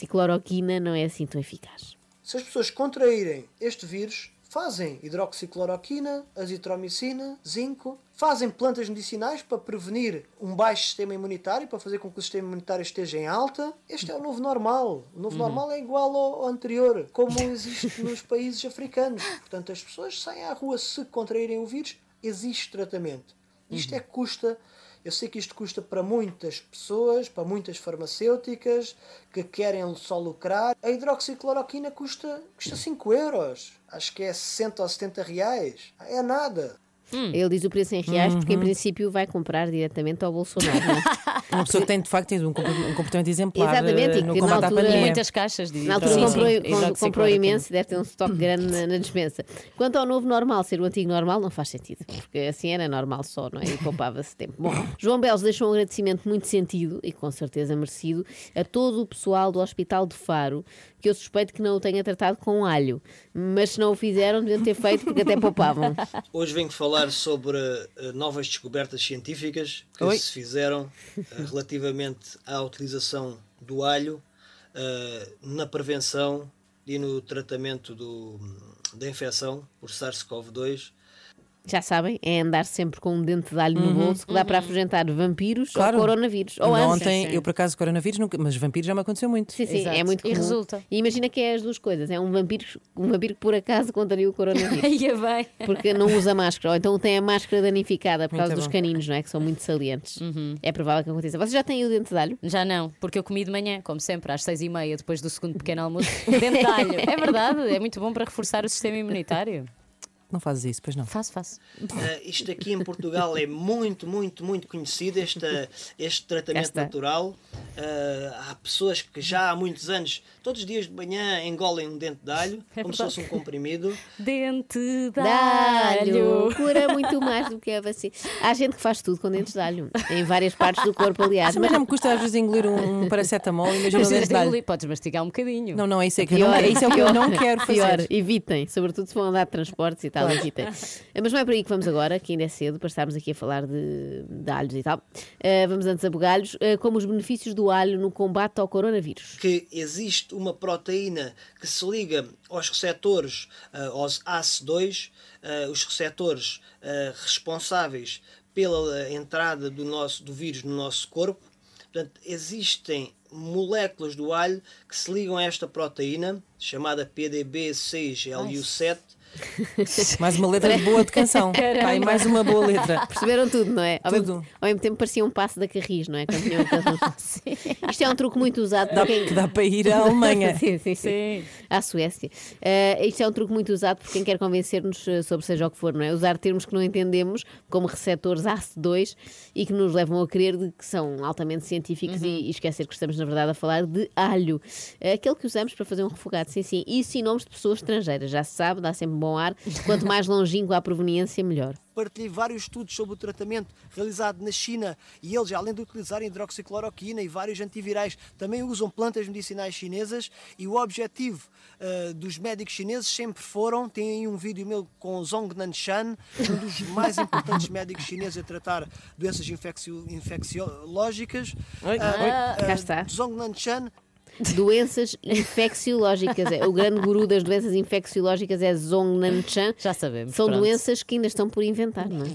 hidroxicloroquina não é assim tão eficaz. Se as pessoas contraírem este vírus, fazem hidroxicloroquina, azitromicina, zinco, fazem plantas medicinais para prevenir um baixo sistema imunitário, para fazer com que o sistema imunitário esteja em alta. Este é o novo normal. O novo Uhum. normal é igual ao, anterior, como existe nos países africanos. Portanto, as pessoas saem à rua se contraírem o vírus, existe tratamento. Isto Uhum. é que custa. Eu sei que isto custa para muitas pessoas, para muitas farmacêuticas que querem só lucrar. A hidroxicloroquina custa, custa 5 euros. Acho que é 60 ou 70 reais. É nada. Ele diz o preço em reais porque, em Uhum. princípio, vai comprar diretamente ao Bolsonaro. Uma pessoa que tem de facto tem um compor- comportamento exemplar Exatamente, eh, e no que na altura- pandemia. Muitas caixas de Na altura Sim, comprou, sim, com- comprou imenso e deve ter um estoque grande na, na despensa. Quanto ao novo normal, ser o antigo normal, não faz sentido, porque assim era normal só, não é? E poupava-se tempo. Bom, João Belos deixou um agradecimento muito sentido e com certeza merecido a todo o pessoal do Hospital de Faro, que eu suspeito que não o tenha tratado com alho, mas se não o fizeram, deviam ter feito porque até poupavam. Hoje venho falar sobre eh, novas descobertas científicas que Oi. se fizeram relativamente à utilização do alho eh, na prevenção e no tratamento do, da infecção por SARS-CoV-2. Já sabem, é andar sempre com um dente de alho no Uhum. bolso que dá para afugentar vampiros Claro. ou coronavírus. Ou ambos. Ontem, eu por acaso, coronavírus, nunca, mas vampiros já me aconteceu muito. Sim, sim, Exato. é muito E comum. resulta. E imagina que é as duas coisas. É um vampiro, um vampiro que por acaso contraria o coronavírus. Ia bem. Porque não usa máscara. Ou então tem a máscara danificada por Muito causa dos bom. caninos, não é? Que são muito salientes. É provável que aconteça. Vocês já têm o dente de alho? Já não, porque eu comi de manhã, como sempre, às seis e meia, depois do segundo pequeno almoço, dente de alho. É verdade, é muito bom para reforçar o sistema imunitário. Não fazes isso, pois não. Faço, faço. Eh, isto aqui em Portugal é muito, muito, muito conhecido, este, este tratamento está. natural. Eh, há pessoas que já há muitos anos, todos os dias de manhã, engolem um dente de alho, É como se fosse um comprimido. Dente de alho. Cura muito mais do que a vacina. Há gente que faz tudo com dentes de alho. Em várias partes do corpo, aliás. Mas não me custa às vezes engolir um, um paracetamol, imagina o Precisas dente de alho. Podes mastigar um bocadinho. Não, não, é isso, é que eu não, é isso é o que eu não quero fazer. Pior, evitem, sobretudo se vão andar de transportes e tal, evitem. Mas não é por aí que vamos agora, que ainda é cedo, para estarmos aqui a falar de, de alhos e tal. Uh, vamos antes a bugalhos, uh, como os benefícios do alho no combate ao coronavírus. que existe uma proteína que se liga aos receptores, ah, aos ACE2, ah, os receptores responsáveis pela entrada do, nosso, do vírus no nosso corpo. Portanto, existem moléculas do alho que se ligam a esta proteína, chamada PDB6LU7. Mais uma letra boa de canção. E mais uma boa letra. Perceberam tudo, não é? Ao, Tudo. Mesmo, ao mesmo tempo parecia um passo da Carris, não é? Aqueles- Isto é um truque muito usado Dá, quem... que dá para ir à Alemanha. sim, sim, sim. À Suécia. Uh, isto é um truque muito usado por quem quer convencer-nos uh, sobre seja o que for, não é? Usar termos que não entendemos, como receptores ACE2, e que nos levam a crer de que são altamente científicos Uhum. e, e esquecer que estamos, na verdade, a falar de alho. Uh, aquele que usamos para fazer um refogado, sim, sim. E sim nomes de pessoas estrangeiras, já se sabe, dá sempre bom ar. Quanto mais longínquo a proveniência, melhor. Partilhei vários estudos sobre o tratamento realizado na China e eles, além de utilizarem hidroxicloroquina e vários antivirais, também usam plantas medicinais chinesas e o objetivo ah, dos médicos chineses sempre foram, tem aí um vídeo meu com o Zhong Nanshan, um dos mais importantes médicos chineses a tratar doenças infeccio- infecciológicas. Oi, Ah, oi, cá ah, está. Zhong Nanshan Doenças infecciológicas. É, O grande guru das doenças infecciológicas é Zhong Nanchan. Já sabemos. São pronto. doenças que ainda estão por inventar, não é?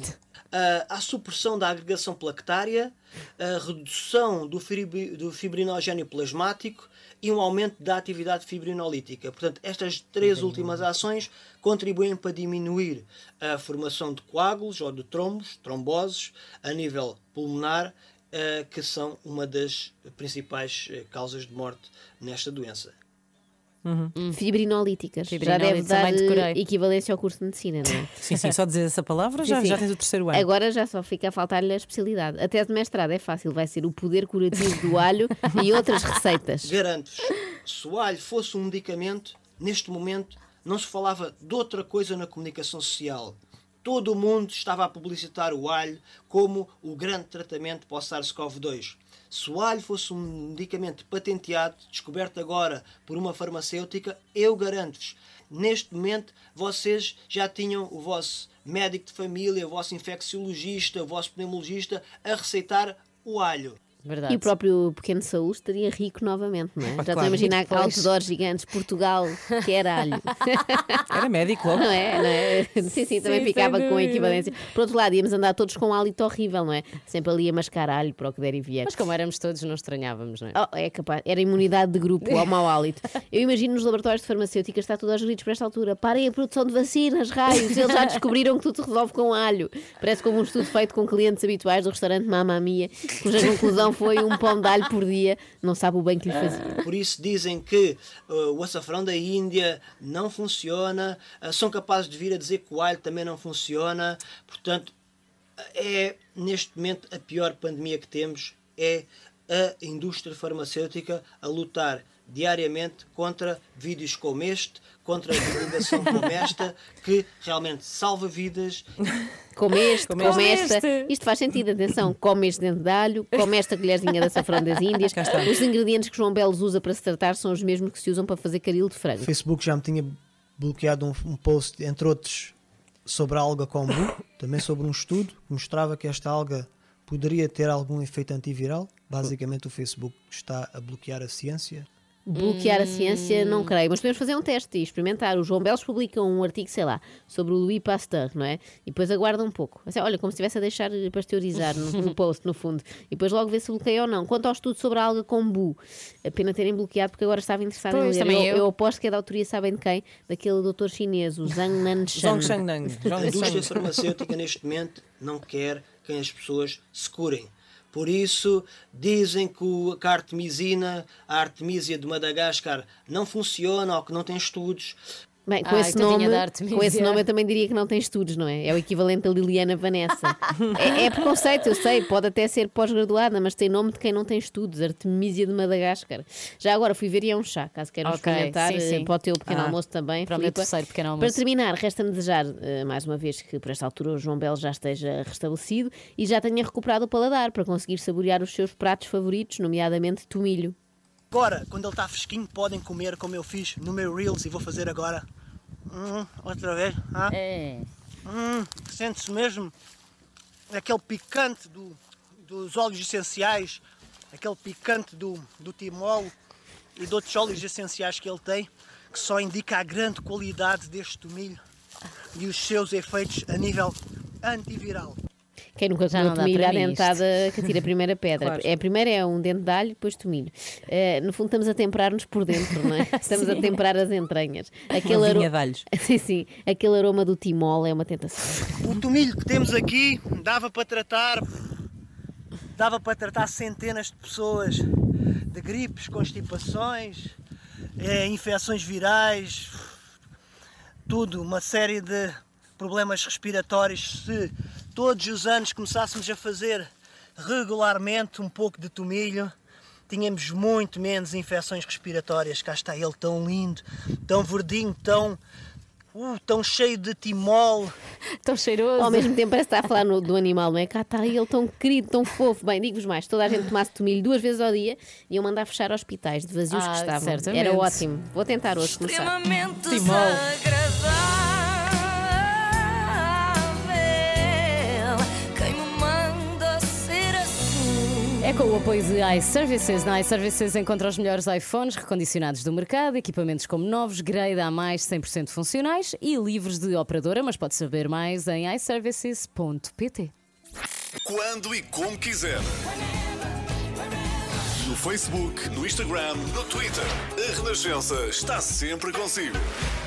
à supressão da agregação plaquetária, a redução do, fibri- do fibrinogénio plasmático e um aumento da atividade fibrinolítica. Portanto, estas três últimas ações contribuem para diminuir a formação de coágulos ou de trombos, tromboses, a nível pulmonar, ah, que são uma das principais eh, causas de morte nesta doença. Fibrinolíticas. Já Fibrinolíticas, deve dar eh, equivalência ao curso de medicina, não é? Sim, sim, só dizer essa palavra já, Sim, sim. já tens o terceiro ano. Agora já só fica a faltar-lhe a especialidade. A tese de mestrado é fácil, vai ser o poder curativo do alho e outras receitas. Garanto-vos, se o alho fosse um medicamento, neste momento não se falava de outra coisa na comunicação social. Todo o mundo estava a publicitar o alho como o grande tratamento para o SARS-CoV-2. Se o alho fosse um medicamento patenteado, descoberto agora por uma farmacêutica, eu garanto-vos, neste momento vocês já tinham o vosso médico de família, o vosso infecciologista, o vosso pneumologista a receitar o alho. Verdade. E o próprio pequeno Saúl estaria rico novamente, não é? Já estou a claro. imaginar outdoors gigantes, Portugal, que era alho. Era médico logo. Não é? Não é? Sim, sim, também Sim, ficava com a equivalência. Por outro lado, íamos andar todos com um hálito horrível, não é? Sempre ali a mascar alho para o que der e vier. Mas como éramos todos, não estranhávamos, não é? Oh, é capaz, era imunidade de grupo ao mau hálito. Eu imagino nos laboratórios de farmacêuticas está tudo aos gritos para esta altura. Parem a produção de vacinas, raios. Eles já descobriram que tudo se resolve com alho. Parece como um estudo feito com clientes habituais do restaurante Mamma Mia, cuja conclusão foi um pão de alho por dia. Não sabe o bem que lhe fazia. Por isso dizem que uh, o açafrão da Índia não funciona, uh, são capazes de vir a dizer que o alho também não funciona. Portanto, é neste momento a pior pandemia que temos é a indústria farmacêutica a lutar diariamente contra vídeos como este, contra a divulgação como esta, que realmente salva vidas. Come este, come, este. esta. Isto faz sentido, atenção. Come este dente de alho, come esta colherzinha de açafrão das Índias. Os ingredientes que João Belos usa para se tratar são os mesmos que se usam para fazer caril de O frango. Facebook já me tinha bloqueado um, um post, entre outros, sobre a alga kombu, também sobre um estudo que mostrava que esta alga poderia ter algum efeito antiviral. Basicamente, o Facebook está a bloquear a ciência. Bloquear a ciência, Hum. não creio, mas podemos fazer um teste e experimentar. O João Belos publica um artigo, sei lá, sobre o Louis Pasteur, não é? E depois aguarda um pouco. Assim, olha, como se estivesse a deixar pasteurizar no, no post, no fundo. E depois logo vê se bloqueia ou não. Quanto ao estudo sobre a alga kombu, a pena terem bloqueado porque agora estava interessado Pois, em ler. Eu, eu. eu aposto que é da autoria, sabem de quem? Daquele doutor chinês, o Zhang Nanshan. A indústria farmacêutica neste momento não quer que as pessoas se curem. Por isso, dizem que a artemisina, a artemisia de Madagascar, não funciona ou que não tem estudos. Bem, com, Ai, esse tadinha nome, com esse nome eu também diria que não tem estudos, não é? É o equivalente a Liliana Vanessa. é, é preconceito, eu sei, pode até ser pós-graduada, mas tem nome de quem não tem estudos, Artemisia de Madagascar. Já agora fui ver e é um chá, caso queiram Ok, experimentar, sim, eh, sim. para o teu pequeno Ah, almoço também. para o meu terceiro pequeno Para almoço. terminar, resta-me desejar, eh, mais uma vez, que por esta altura o João Belo já esteja restabelecido e já tenha recuperado o paladar para conseguir saborear os seus pratos favoritos, nomeadamente tomilho. Agora, quando ele está fresquinho, podem comer como eu fiz no meu Reels e vou fazer agora. Hum, outra vez. Ah? É. Hum, Sente-se mesmo aquele picante do- dos óleos essenciais, aquele picante do, do timol e de outros óleos essenciais que ele tem, que só indica a grande qualidade deste tomilho e os seus efeitos a nível antiviral. Quem nunca Já comeu tomilho à dentada que tira a primeira pedra. Claro. É, a primeira é um dente de alho, depois tomilho. Eh, no fundo, estamos a temperar-nos por dentro, não é? Estamos a temperar as entranhas. Uma vinha aro- de alhos. sim, sim. Aquele aroma do timol é uma tentação. O tomilho que temos aqui dava para tratar dava para tratar centenas de pessoas de gripes, constipações, eh, infecções virais, tudo, uma série de problemas respiratórios. Se todos os anos começássemos a fazer regularmente um pouco de tomilho, tínhamos muito menos infecções respiratórias. Cá está ele tão lindo, tão verdinho, tão, uh, tão cheio de timol. Tão cheiroso. Ao mesmo tempo, parece que está a falar no- do animal, não é? Cá está ele tão querido, tão fofo. Bem, digo-vos mais: toda a gente tomasse tomilho duas vezes ao dia, iam mandar fechar hospitais de vazios Ah, que estavam. certamente. Era ótimo. Vou tentar hoje começar. Extremamente Timol. desagradável. É com o apoio de iServices. Na iServices encontra os melhores iPhones recondicionados do mercado, equipamentos como novos, grade a mais 100% funcionais e livres de operadora, mas pode saber mais em iServices.pt. Quando e como quiser. No Facebook, no Instagram, no Twitter. A Renascença está sempre consigo.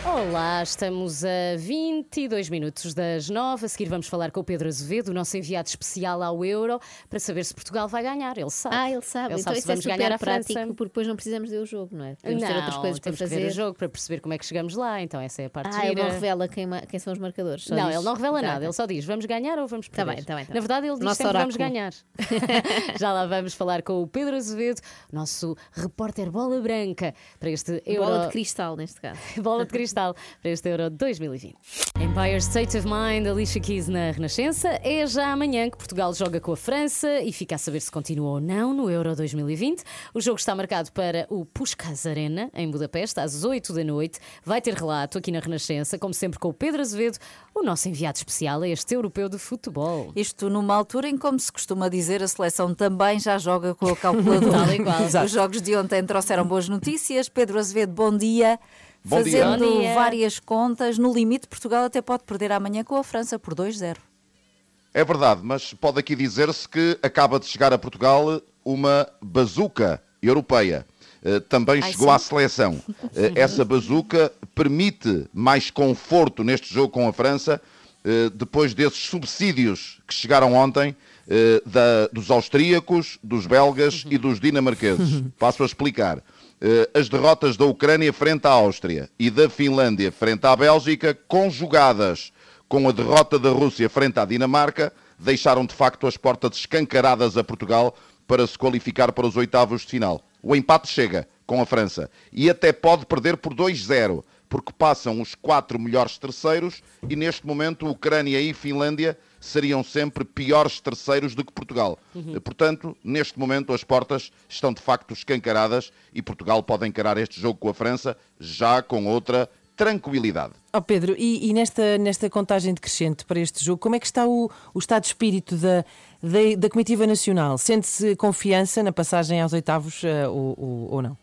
Olá, estamos a 22 minutos das 9. A seguir vamos falar com o Pedro Azevedo, o nosso enviado especial ao Euro, para saber se Portugal vai ganhar. Ele sabe. Ah, ele sabe. Ele então sabe se isso é vamos super ganhar a prático, França. porque depois não precisamos ver o jogo, não é? Podemos não, ter outras coisas para temos que ver fazer. o jogo para perceber como é que chegamos lá, então essa é a parte Ah, ele gira. não revela quem, quem são os marcadores. só Não, diz- ele não revela Tá, nada, tá. ele só diz vamos ganhar ou vamos Tá perder. bem, tá bem, tá Na bem. verdade, ele diz Nosso sempre vamos oráculo. ganhar. Já lá vamos falar com o Pedro Azevedo, nosso repórter bola branca para este Euro. Bola de cristal, neste caso. bola de cristal para este Euro 2020. Empire State of Mind, Alicia Keys na Renascença. É já amanhã que Portugal joga com a França e fica a saber se continua ou não no Euro 2020. O jogo está marcado para o Puskás Arena, em Budapeste, às 8 da noite. Vai ter relato aqui na Renascença, como sempre com o Pedro Azevedo, o nosso enviado especial a este europeu de futebol. Isto numa altura em, como se costuma dizer, a seleção também já joga com a calculadora. Os jogos de ontem trouxeram boas notícias. Pedro Azevedo, bom dia. Bom. Fazendo dia. várias contas, no limite, Portugal até pode perder amanhã com a França por 2-0. É verdade, mas pode aqui dizer-se que acaba de chegar a Portugal uma bazuca europeia. Eh, Também Ai, chegou sim. à seleção. Eh, Essa bazuca permite mais conforto neste jogo com a França, eh, depois desses subsídios que chegaram ontem eh, da- dos austríacos, dos belgas e dos dinamarqueses. Passo a explicar. Eh, As derrotas da Ucrânia frente à Áustria e da Finlândia frente à Bélgica, conjugadas com a derrota da Rússia frente à Dinamarca, deixaram de facto as portas escancaradas a Portugal para se qualificar para os oitavos de final. O empate chega com a França e até pode perder por 2-0, porque passam os quatro melhores terceiros e neste momento Ucrânia e Finlândia seriam sempre piores terceiros do que Portugal. Uhum. Portanto, neste momento as portas estão de facto escancaradas e Portugal pode encarar este jogo com a França já com outra tranquilidade. Ó Pedro, e, e nesta, nesta contagem decrescente para este jogo, como é que está o, o estado de espírito da, da, da comitiva nacional? Sente-se confiança na passagem aos oitavos ou, ou- ou não?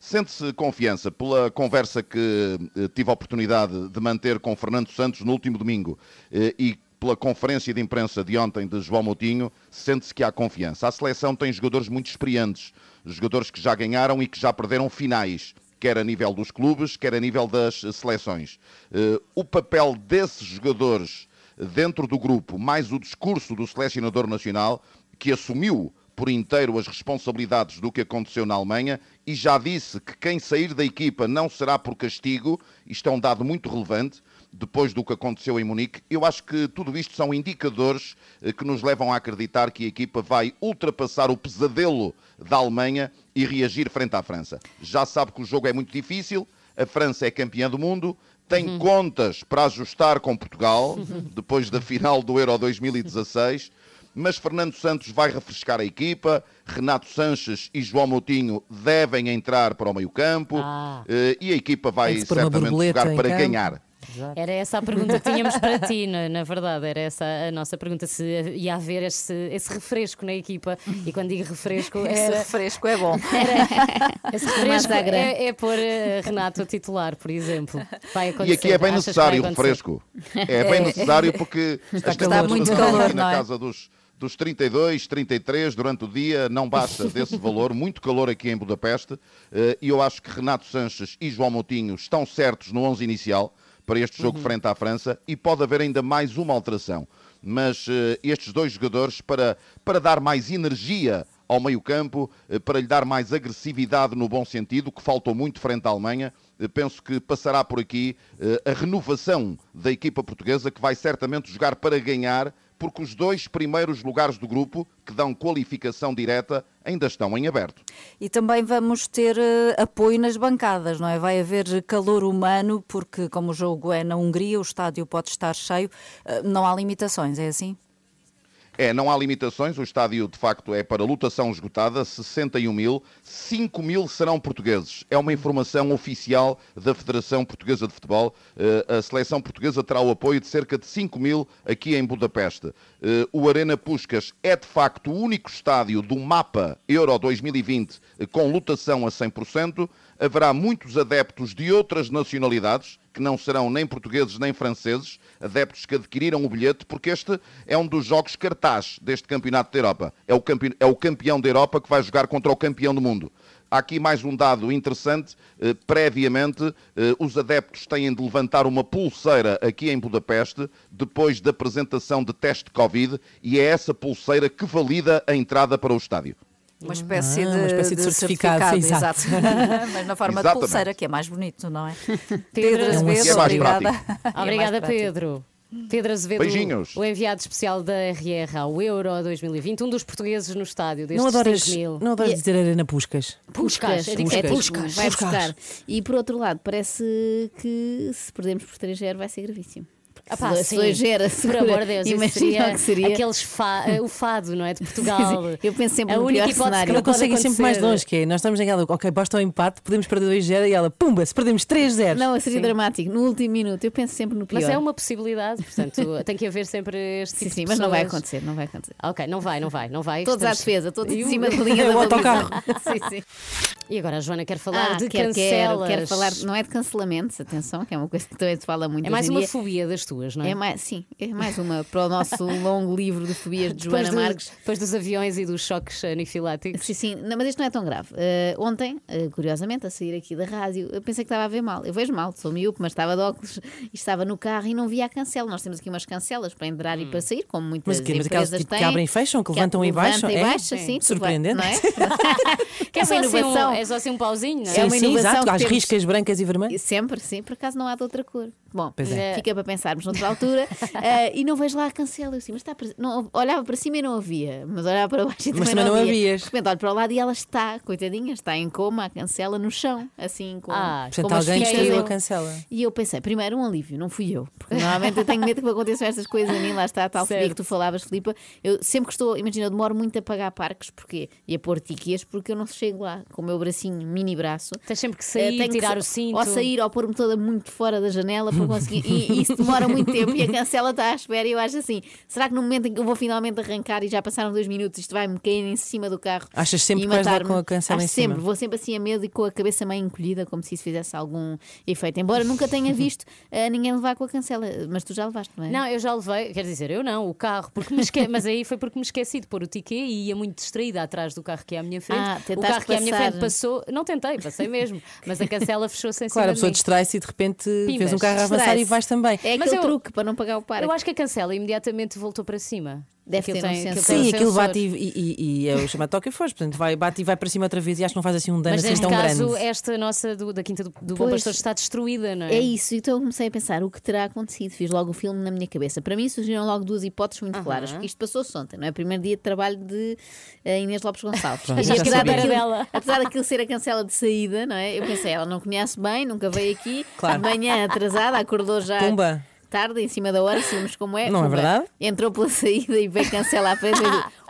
Sente-se confiança pela conversa que eh, tive a oportunidade de manter com Fernando Santos no último domingo eh, e pela conferência de imprensa de ontem de João Moutinho, sente-se que há confiança. A seleção tem jogadores muito experientes, jogadores que já ganharam e que já perderam finais, quer a nível dos clubes, quer a nível das seleções. Eh, O papel desses jogadores dentro do grupo, mais o discurso do selecionador nacional, que assumiu por inteiro as responsabilidades do que aconteceu na Alemanha e já disse que quem sair da equipa não será por castigo, isto é um dado muito relevante, depois do que aconteceu em Munique. Eu acho que tudo isto são indicadores eh, que nos levam a acreditar que a equipa vai ultrapassar o pesadelo da Alemanha e reagir frente à França. Já sabe que o jogo é muito difícil, a França é campeã do mundo, tem contas para ajustar com Portugal, depois da final do Euro 2016 mas Fernando Santos vai refrescar a equipa, Renato Sanches e João Moutinho devem entrar para o meio-campo Ah. eh, e a equipa vai certamente jogar para campo. Ganhar. Era essa a pergunta que tínhamos para ti, na, na verdade, era essa a nossa pergunta, se ia haver esse, esse refresco na equipa. E quando digo refresco, Esse era, refresco é bom. esse refresco é, é pôr eh, Renato a titular, por exemplo. Vai E aqui é bem Achas necessário o refresco. É bem necessário porque Está temperaturas muito calor, aqui na é? casa dos, dos 32, 33 durante o dia, não basta desse valor, muito calor aqui em Budapeste, eh, e eu acho que Renato Sanches e João Moutinho estão certos no 11 inicial para este jogo frente à França e pode haver ainda mais uma alteração. Mas eh, estes dois jogadores, para, para dar mais energia ao meio-campo, eh, para lhe dar mais agressividade no bom sentido, que faltou muito frente à Alemanha, eh, penso que passará por aqui a renovação da equipa portuguesa, que vai certamente jogar para ganhar, porque os dois primeiros lugares do grupo, que dão qualificação direta, ainda estão em aberto. E também vamos ter eh, apoio nas bancadas, não é? Vai haver calor humano, porque como o jogo é na Hungria, o estádio pode estar cheio, eh, não há limitações, é assim? É, não há limitações, o estádio de facto é para lotação esgotada, 61 mil, 5 mil serão portugueses. É uma informação oficial da Federação Portuguesa de Futebol. Eh, a seleção portuguesa terá o apoio de cerca de 5 mil aqui em Budapeste. Eh, o Arena Puscas é de facto o único estádio do mapa Euro 2020 eh, com lotação a 100%. Haverá muitos adeptos de outras nacionalidades, que não serão nem portugueses nem franceses, adeptos que adquiriram o bilhete, porque este é um dos jogos cartaz deste Campeonato da Europa. É o, campe... é o campeão da Europa que vai jogar contra o campeão do mundo. Há aqui mais um dado interessante. Eh, previamente, eh, os adeptos têm de levantar uma pulseira aqui em Budapeste, depois da apresentação de teste de Covid, e é essa pulseira que valida a entrada para o estádio. Uma espécie, Ah, de, uma espécie de certificado, exato. Mas na forma de Exatamente. pulseira, que é mais bonito, não é? Pedro Azevedo, É mais obrigada. prático. E é Obrigada, prático. Pedro. Pedro Azevedo, Beijinhos. o enviado especial da RR ao Euro 2020, um dos portugueses no estádio destes Não adoras, 5 mil. não adoras E- dizer Arena Puscas? Puscas, é é diferente. Puscas, vai buscar. E por outro lado, parece que se perdemos por 3-0 vai ser gravíssimo. Porque Ah pá, se sim. 2-0 Por amor de Deus, isso imagina seria, o que seria. Aqueles fa- eh, o fado, não é? De Portugal. Sim, sim. Eu penso sempre a no única pior hipótese cenário. que Ela consegue ir sempre mais longe, que é, nós estamos naquela, ok, basta o empate, podemos perder 2-0 e ela, pumba, se perdemos 3-0. Não, seria dramático. No último minuto, eu penso sempre no pior. Mas é uma possibilidade, portanto, tem que haver sempre este Sim, tipo sim, de mas não vai acontecer, não vai acontecer. Ok, não vai, não vai, não vai. Todos à Estamos- defesa, todos em cima da linha o da autocarro. sim, sim. E agora a Joana quer falar Ah, de quero, cancelas. quero, quero falar, não é de cancelamentos, atenção, que é uma coisa que também se fala muito É mais uma fobia das tuas, não é? É mais, sim, é mais uma para o nosso longo livro de fobias de depois, Joana do- Marques. depois dos aviões e dos choques anifiláticos. Sim, sim, não, mas isto não é tão grave. Eh, ontem, eh, curiosamente, a sair aqui da rádio, eu pensei que estava a ver mal. Eu vejo mal, sou miúpe, mas estava de óculos e estava no carro e não via a cancela. Nós temos aqui umas cancelas para entrar e para sair, como muitas Mas quê? Mas empresas tipo que têm. abrem e fecham, que Que levantam e levanta baixam? e É? baixa, Sim. sim, Surpreendente. Não é? Que é, é só uma assim um, inovação. é só assim um pauzinho, não é? Sim, uma sim, inovação exato, que às temos- riscas brancas e vermelhas. Sempre, sim, por acaso não há de outra cor. Bom, é. eh, fica para pensarmos noutra altura. Eh, e não vejo lá a cancela. Eu assim, mas está não, olhava para cima e não havia, mas olhava para baixo e Mas também também não havia. De repente olho para o lado e ela está, coitadinha, está em coma, a cancela no chão, assim, com, Ah, Portanto, alguém em- a cancela. E eu pensei, primeiro um alívio, não fui eu. Porque normalmente eu tenho medo que aconteçam estas coisas a mim, lá está a tal fobia que tu falavas, Filipa. Eu sempre que estou, imagina, eu demoro muito a pagar parques, porque E a pôr tiquias, porque eu não chego lá com o meu bracinho, mini braço. Tens sempre que Eh, sair, que tirar sa- o cinto. Ou sair ou pôr-me toda muito fora da janela para conseguir. E, e isso demora muito tempo e a cancela está à espera. E eu acho assim: será que no momento em que eu vou finalmente arrancar e já passaram dois minutos, isto vai-me cair em cima do carro? Achas sempre e que vais matar-me? com a cancela Acho em cima? sempre, vou sempre assim a medo e com a cabeça meio encolhida, como se isso fizesse algum efeito. Embora nunca tenha visto eh, ninguém levar com a cancela, mas tu já levaste, não é? Não, eu já levei, quer dizer, eu não, o carro, porque me esque... mas aí foi porque me esqueci de pôr o ticket e ia muito distraída atrás do carro que é à minha frente. Ah, o carro que é à minha frente passou, não tentei, passei mesmo, mas a cancela fechou-se em Claro, a pessoa distrai-se e de repente vês Pimbas. um carro a avançar e vais também. É Mas eu- truque para não pagar o parque. Eu acho que a cancela imediatamente voltou para cima. Deve Aquilo ter um tem- sensor. um Sim, aquilo bate e, e, e- é o chamado toque e foge. Portanto, vai, bate e vai para cima outra vez e acho que não faz assim um dano Mas assim neste tão caso, grande. esta nossa do- da Quinta do, do Bom. Pastor está destruída, não é? É isso, então eu comecei a pensar o que terá acontecido. Fiz logo o filme na minha cabeça. Para mim surgiram logo duas hipóteses muito Aham. claras, porque isto passou-se ontem, não é? Primeiro dia de trabalho de eh, Inês Lopes Gonçalves. Pronto, E apesar, daquilo, dela. apesar daquilo ser a cancela de saída, não é? Eu pensei, ela não conhece bem, nunca veio aqui, Claro. de manhã atrasada, acordou já. Pumba. Tarde, em cima da hora, sabemos como é. Não é verdade? Entrou pela saída e veio cancelar a frente.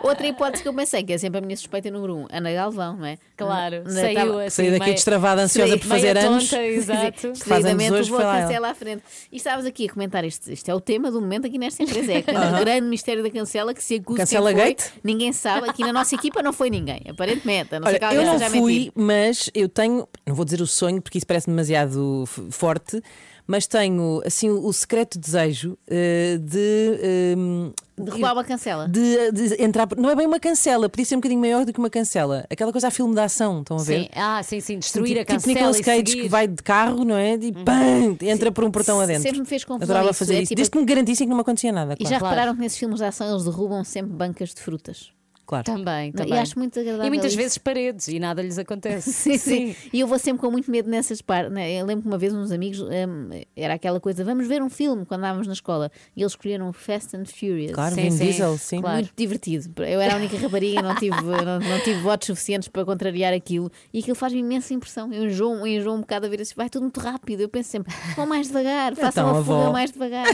Outra hipótese que eu pensei, que é sempre a minha suspeita número um, Ana Galvão, não é? Claro, Não- saiu estava- assim, Saiu daqui meio- destravada, ansiosa por fazer meia anos. tonta, exato. Decididamente hoje, vou cancelar à frente. E estavas aqui a comentar isto. Isto é o tema do momento aqui nesta empresa. É o grande mistério da cancela que se acusa Cancela foi. gate? Ninguém sabe. Aqui na nossa equipa não foi ninguém, aparentemente. Não Olha, eu não fui, mentir. mas eu tenho, não vou dizer o sonho porque isso parece demasiado forte, mas tenho assim o, o secreto desejo eh, de, ehm, De roubar uma cancela. de, de entrar. Não é bem uma cancela, podia ser um bocadinho maior do que uma cancela. Aquela coisa a filme de ação, estão a ver? Sim. Ah, sim, sim, destruir tipo, a cancela tipo Nicolas Cage seguir. que vai de carro, não é? E pam, entra por um portão adentro. Sempre me fez confusão Adorava isso, fazer é isso. tipo- Desde que me garantissem que não me acontecia nada. E Claro. já repararam que nesses filmes de ação eles derrubam sempre bancas de frutas. Claro. Também, também. E acho muito agradável. E muitas isso. vezes paredes e nada lhes acontece. Sim, sim. E eu vou sempre com muito medo nessas partes. Né? Eu lembro que uma vez uns amigos hum, era aquela coisa: vamos ver um filme quando andávamos na escola. E eles escolheram Fast and Furious. Claro, Sim, Vin sim, Diesel, sim. claro. Muito divertido. Eu era a única rapariga, não tive, não, não tive votos suficientes para contrariar aquilo. E aquilo faz-me imensa impressão. Eu enjoo, eu enjoo um bocado a ver assim, vai tudo muito rápido. Eu penso sempre, vão mais devagar, façam Então, a fuga avó. mais devagar.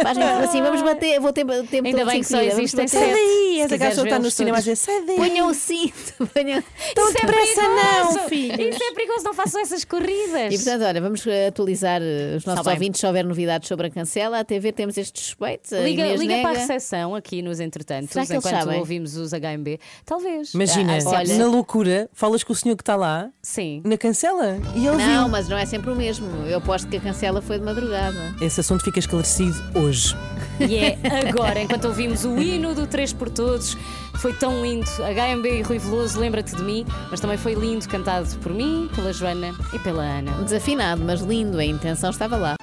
Fazem assim, vamos bater, vou ter tempo Ainda todo bem sem que só existem bater. Sai daí! Se Essa pessoa está no vê-los dizer: sai daí! Ponham o cinto, ponham. Tão Isso é depressa não, perigoso! filhos! Isso é perigoso, não façam essas corridas. E portanto, olha, vamos eh, atualizar eh, os nossos Está bem. ouvintes se houver novidades sobre a cancela. A TV temos estes suspeitos. Liga, liga nega. para a recepção aqui nos entretantos, Será que enquanto sabem? ouvimos os HMB. Talvez. Imagina, Ah, olha, na loucura, falas com o senhor que está lá, sim. na cancela, e ele Não, viu. mas não é sempre o mesmo. Eu aposto que a cancela foi de madrugada. Esse assunto fica esclarecido hoje. E é agora, enquanto ouvimos o hino do 3 por Todos, foi tão lindo. HMB e Rui Veloso, lembra-te de mim, mas também foi lindo, cantado por mim, pela Joana e pela Ana. Desafinado, mas lindo. A intenção estava lá.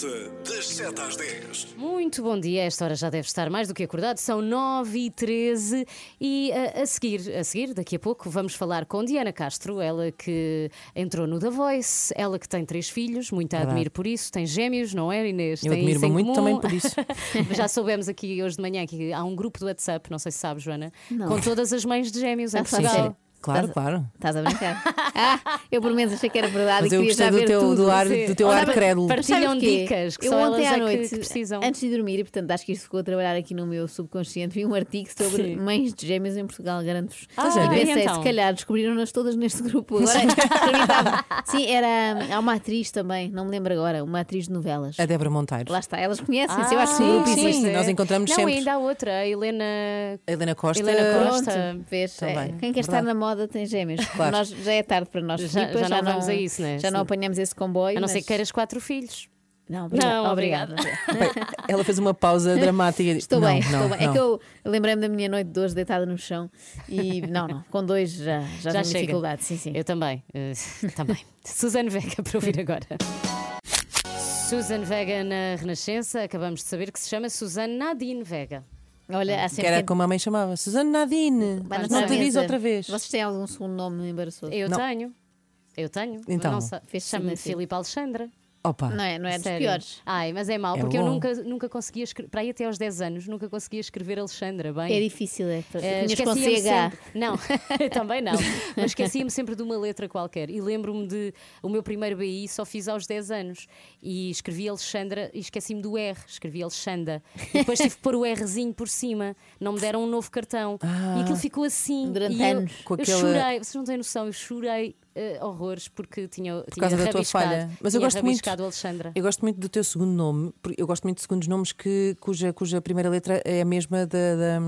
Renascença, das 7 às 10. Muito bom dia, esta hora já deve estar mais do que acordado, são 9 e 13 e a, a seguir, a seguir, daqui a pouco, vamos falar com Diana Castro, ela que entrou no The Voice, ela que tem três filhos, muito a Verdade. admiro por isso, tem gêmeos, não é Inês? Eu Tem admiro-me isso em muito comum. também por isso. já soubemos aqui hoje de manhã que há um grupo do WhatsApp, não sei se sabes, Joana, Não. com todas as mães de gêmeos em Já sei. Portugal. Claro, Estás- claro. Estás a brincar? ah, eu por menos achei que era verdade Mas e eu gostei já do ver teu- tudo. do ar- do teu ar crédulo. Partilham dicas, que eu só ontem elas à é que noite, precisam. antes de dormir, e portanto acho que isto ficou a trabalhar aqui no meu subconsciente, vi um artigo sobre Sim. mães de gêmeos em Portugal, garanto-vos. Ah, e pensei, então? se calhar descobriram-nas todas neste grupo. Agora. Sim, era, há uma atriz também, não me lembro agora, uma atriz de novelas. A Débora Monteiro. Lá está, elas conhecem-se, eu acho que o sim, grupo sim, nós encontramos não, sempre. ainda há outra, a Helena. A Helena Costa. Helena Costa. Pronto, vês, Também, é, quem quer estar na moda tem gêmeos. Claro. Nós, já é tarde para nós, Já- Filipa, já não vamos a isso, né? Já não apanhamos esse comboio. A não ser mas- que queiras quatro filhos. Não, Não, obrigada. ela fez uma pausa dramática. Estou Não, bem, não, estou bem. É não. que eu lembrei-me da minha noite de hoje deitada no chão e não, não, com dois já, já, Já tenho chega. dificuldade. Sim, sim. Eu também. eh, também. Suzane Vega para ouvir agora. Suzane Vega na Renascença, acabamos de saber que se chama Suzane Nadine Vega. Olha, há Que era como a mãe chamava, Susana Nadine. Na não te aviso outra vez. Vocês têm algum segundo nome embaraçoso? Eu Não. tenho. Eu tenho. Então. Não sei. Fez Chama-me assim. Filipe Alexandra. Opa. Não é, não é dos Sério. piores. Ai, mas é mau, É porque eu bom. nunca, nunca conseguia escrever. Para aí até aos 10 anos, nunca conseguia escrever Alexandra bem. É difícil, é. Eh, Tinhas com esquecia-me CH. sempre- Não, também não. Mas esquecia-me sempre de uma letra qualquer. E lembro-me de. O meu primeiro BI só fiz aos 10 anos. E escrevi Alexandra e esqueci-me do R. Escrevi Alexandra. E depois tive que pôr o Rzinho por cima. Não me deram um novo cartão. E aquilo ficou assim. Durante e eu, anos. Com eu chorei. Vocês não têm noção, eu chorei eh, horrores porque tinha. Por causa da tua falha. Mas eu gosto muito. do Alexandra. Eu gosto muito do teu segundo nome, eu gosto muito de segundos nomes que, cuja, cuja primeira letra é a mesma da, da-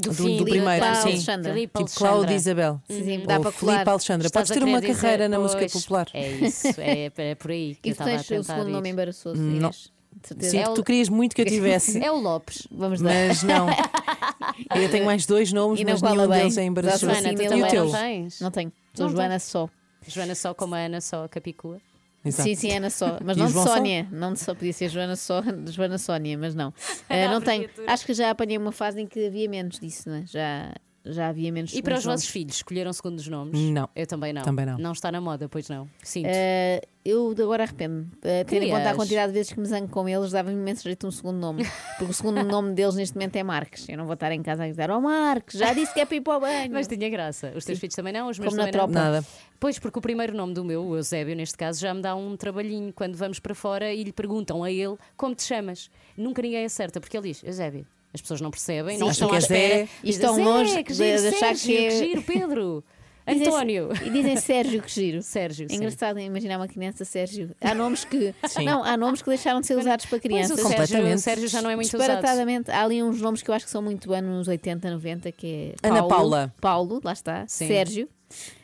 do, Filipe primeiro. Paulo sim. Alexandra. Filipe Tipo Cláudia. Isabel. Sim, sim, Ou dá para colar. Filipe Alexandra. Estás Podes ter uma dizer- carreira na música Pois, popular. É isso, é, é por aí que eu E tu estava a tens o tentar segundo ir. nome embaraçoso, Não. Sinto É o- tu querias muito que eu tivesse. É o Lopes. Vamos dar. Mas não. Eu tenho mais dois nomes, E não mas nenhum bem. deles é embaraçoso. sou assim Joana, tu. E o teu? não? Não tenho. Sou Joana só. Joana só como a Ana só, Capicua. Exato. Sim, sim, Ana só. Mas E não de João só? Sónia. Não de só. Podia ser Joana só, Joana Sónia, mas não. Eh, não tenho. Acho que já apanhei uma fase em que havia menos disso, não é? Já, já havia menos E para os vossos filhos, escolheram segundos nomes? Não. Eu também não. Também não. Não está na moda, pois não. Sinto. Eh, eu agora arrependo-me. Uh, tendo em conta a quantidade de vezes que me zango com eles, dava-me imenso jeito um segundo nome. Porque o segundo nome deles neste momento é Marques. Eu não vou estar em casa a dizer: Oh Marques, já disse que é para ir para o banho. Mas tinha graça. Os teus filhos também não, os meus Como na também não. tropa. Nada. Pois, porque o primeiro nome do meu, o Eusébio, neste caso, já me dá um trabalhinho quando vamos para fora e lhe perguntam a ele como te chamas. Nunca ninguém acerta, porque ele diz Eusébio. As pessoas não percebem, não estão à é espera. E estão longe que de- giro, de achar Sérgio, que é- que giro, Pedro. António. E dizem Sérgio, que giro. Sérgio, É sim. engraçado imaginar uma criança Sérgio. Há nomes que. Sim. Não, há nomes que deixaram de ser usados para Pois, crianças. o Sérgio, Completamente. o Sérgio já não é muito usado. Disparatadamente, há ali uns nomes que eu acho que são muito anos 80, 90, que é Ana Paulo, Paula. Paulo, lá está, Sim. Sérgio.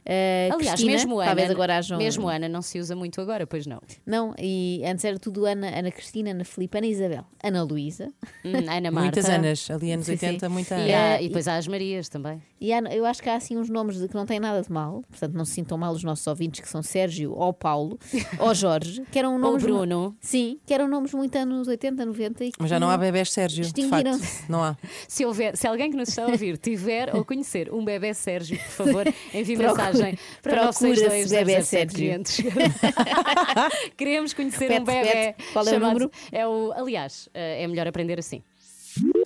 Eh, Aliás, Cristina, mesmo Ana, talvez agora hajam. mesmo Ana não se usa muito agora, pois não. Não, e antes era tudo Ana, Ana Cristina, Ana Filipe, Ana Isabel, Ana Luísa. Hum, Ana Marta. Muitas Anas. Ali anos Sim, 80, sim. muita E, Ana. há- e depois há as Marias também. E há- eu acho que há assim uns nomes de que não têm nada de mal, portanto não se sintam mal os nossos ouvintes, que são Sérgio ou Paulo ou Jorge, que eram nomes. mu- Bruno. Sim, que eram nomes muito anos 80, 90 e que Mas já não há bebés Sérgio, de facto. Não há. Se, houver, se alguém que nos está a ouvir tiver ou conhecer um bebê Sérgio, por favor, envie Procura- mensagem para procura-se 962 bebé 007 Sérgio. 500. Queremos conhecer Repete, um bebê. repete. Qual é o número? É o, aliás, eh, é melhor aprender assim.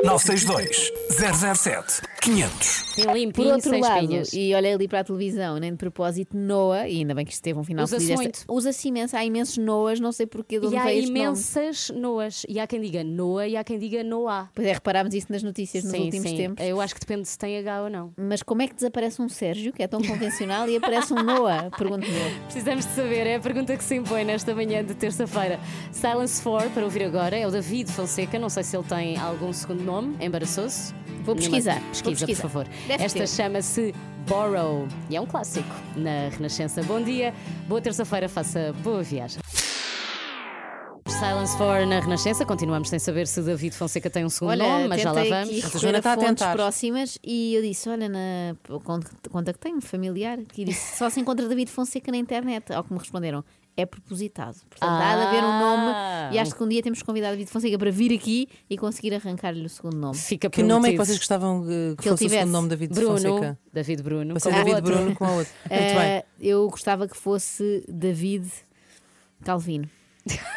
962 007 500. Tem Por limpinho, outro sem lado, espinhas. e olhei ali para a televisão, nem de propósito, Noah, e ainda bem que isto teve um final Usa-se feliz. muito. Usa-se imenso, há imensos Noahs, não sei porquê de onde E há veio este nome. imensas Noas. E há quem diga Noa e há quem diga Noah. Pois é, reparámos isso nas notícias nos últimos sim. tempos. Eu acho que depende se tem H ou não. Mas como é que desaparece um Sérgio, que é tão convencional, e aparece um Noah? Pergunto-me. eu. Precisamos de saber, é a pergunta que se impõe nesta manhã de terça-feira. Silence 4, para ouvir agora, é o David Fonseca. Não sei se ele tem algum segundo nome, embaraçoso. Vou Nenhuma- pesquisar, vou Pesquisa, pesquisar. por favor. Deve Esta chama-se Borrow e é um clássico na Renascença. Bom dia, boa terça-feira, faça boa viagem. Silence 4 na Renascença. Continuamos sem saber se David Fonseca tem um segundo Olha, nome, mas já lá vamos. aqui A Joana está a fontes tentar. próximas e eu disse, olha, na conta, conta que tenho, familiar, que disse, só se encontra David Fonseca na internet. Ao que me responderam, é propositado. Portanto, há de haver um Ah. nome e acho que um dia temos que convidar David Fonseca para vir aqui e conseguir arrancar-lhe o segundo nome. Fica Que nome é que vocês gostavam que, que fosse o segundo nome de David Bruno, Fonseca? David Bruno. Para ser como o David outro. Bruno com a outra. Muito Eh, bem. eu gostava que fosse David Calvino.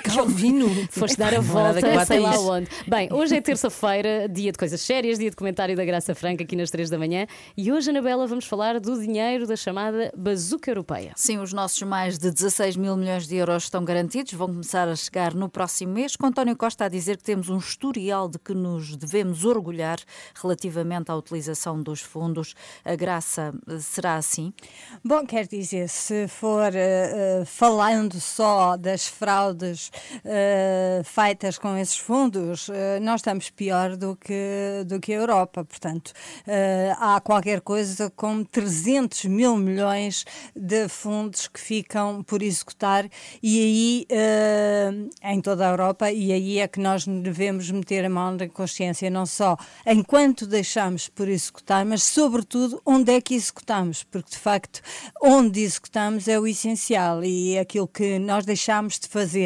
Calvino. Foste dar a há volta, bata sei lá onde. Bem, hoje é terça-feira, dia de coisas sérias, dia de comentário da Graça Franca aqui nas 3 da manhã. E hoje, Anabela, vamos falar do dinheiro da chamada bazuca europeia. Sim, os nossos mais de 16 mil milhões de euros estão garantidos, vão começar a chegar no próximo mês, com António Costa a dizer que temos um historial de que nos devemos orgulhar relativamente à utilização dos fundos. A graça eh, será assim? Bom, quer dizer, se for eh, falando só das fraudes eh, feitas com esses fundos, eh, nós estamos pior do que, do que a Europa. Portanto, eh, há qualquer coisa como 300 mil milhões de fundos que ficam por executar e aí em toda a Europa e aí é que nós devemos meter a mão na consciência, não só enquanto deixamos por executar, mas sobretudo onde é que executamos, porque de facto onde executamos é o essencial e é aquilo que nós deixamos de fazer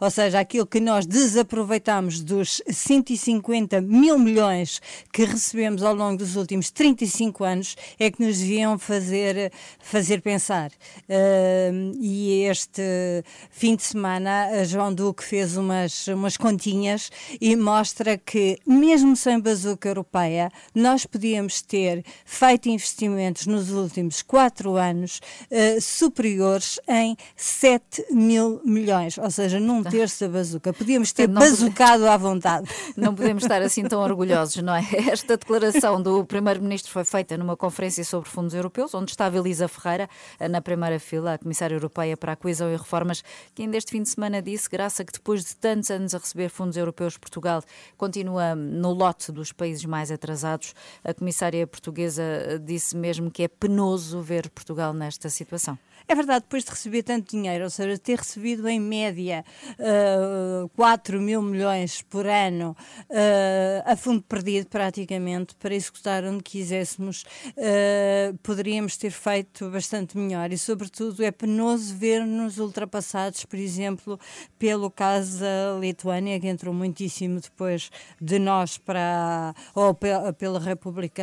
Ou seja, aquilo que nós desaproveitamos dos 150 mil milhões que recebemos ao longo dos últimos 35 anos é que nos deviam fazer, fazer pensar. Uh, e este fim de semana, João Duque fez umas, umas continhas e mostra que, mesmo sem bazuca europeia, nós podíamos ter feito investimentos nos últimos quatro anos uh, superiores em 7 mil milhões, ou seja, num terço da bazuca. Podíamos ter não pode- bazucado à vontade. Não podemos estar assim tão orgulhosos, não é? Esta declaração do Primeiro-Ministro foi feita numa conferência sobre fundos europeus, onde estava Elisa Ferreira, na primeira fila, a Comissária Europeia para a Coesão e Reformas, que ainda este fim de semana disse, graça que depois de tantos anos a receber fundos europeus, Portugal continua no lote dos países mais atrasados. A Comissária Portuguesa eh, disse mesmo que é penoso ver Portugal nesta situação. É verdade, depois de receber tanto dinheiro, ou seja, ter recebido em média uh, 4 mil milhões por ano uh, a fundo perdido, praticamente, para executar onde quiséssemos, uh, poderíamos ter feito bastante melhor. E, sobretudo, é penoso ver-nos ultrapassados, por exemplo, pelo caso da Lituânia, que entrou muitíssimo depois de nós para, ou pe- pela República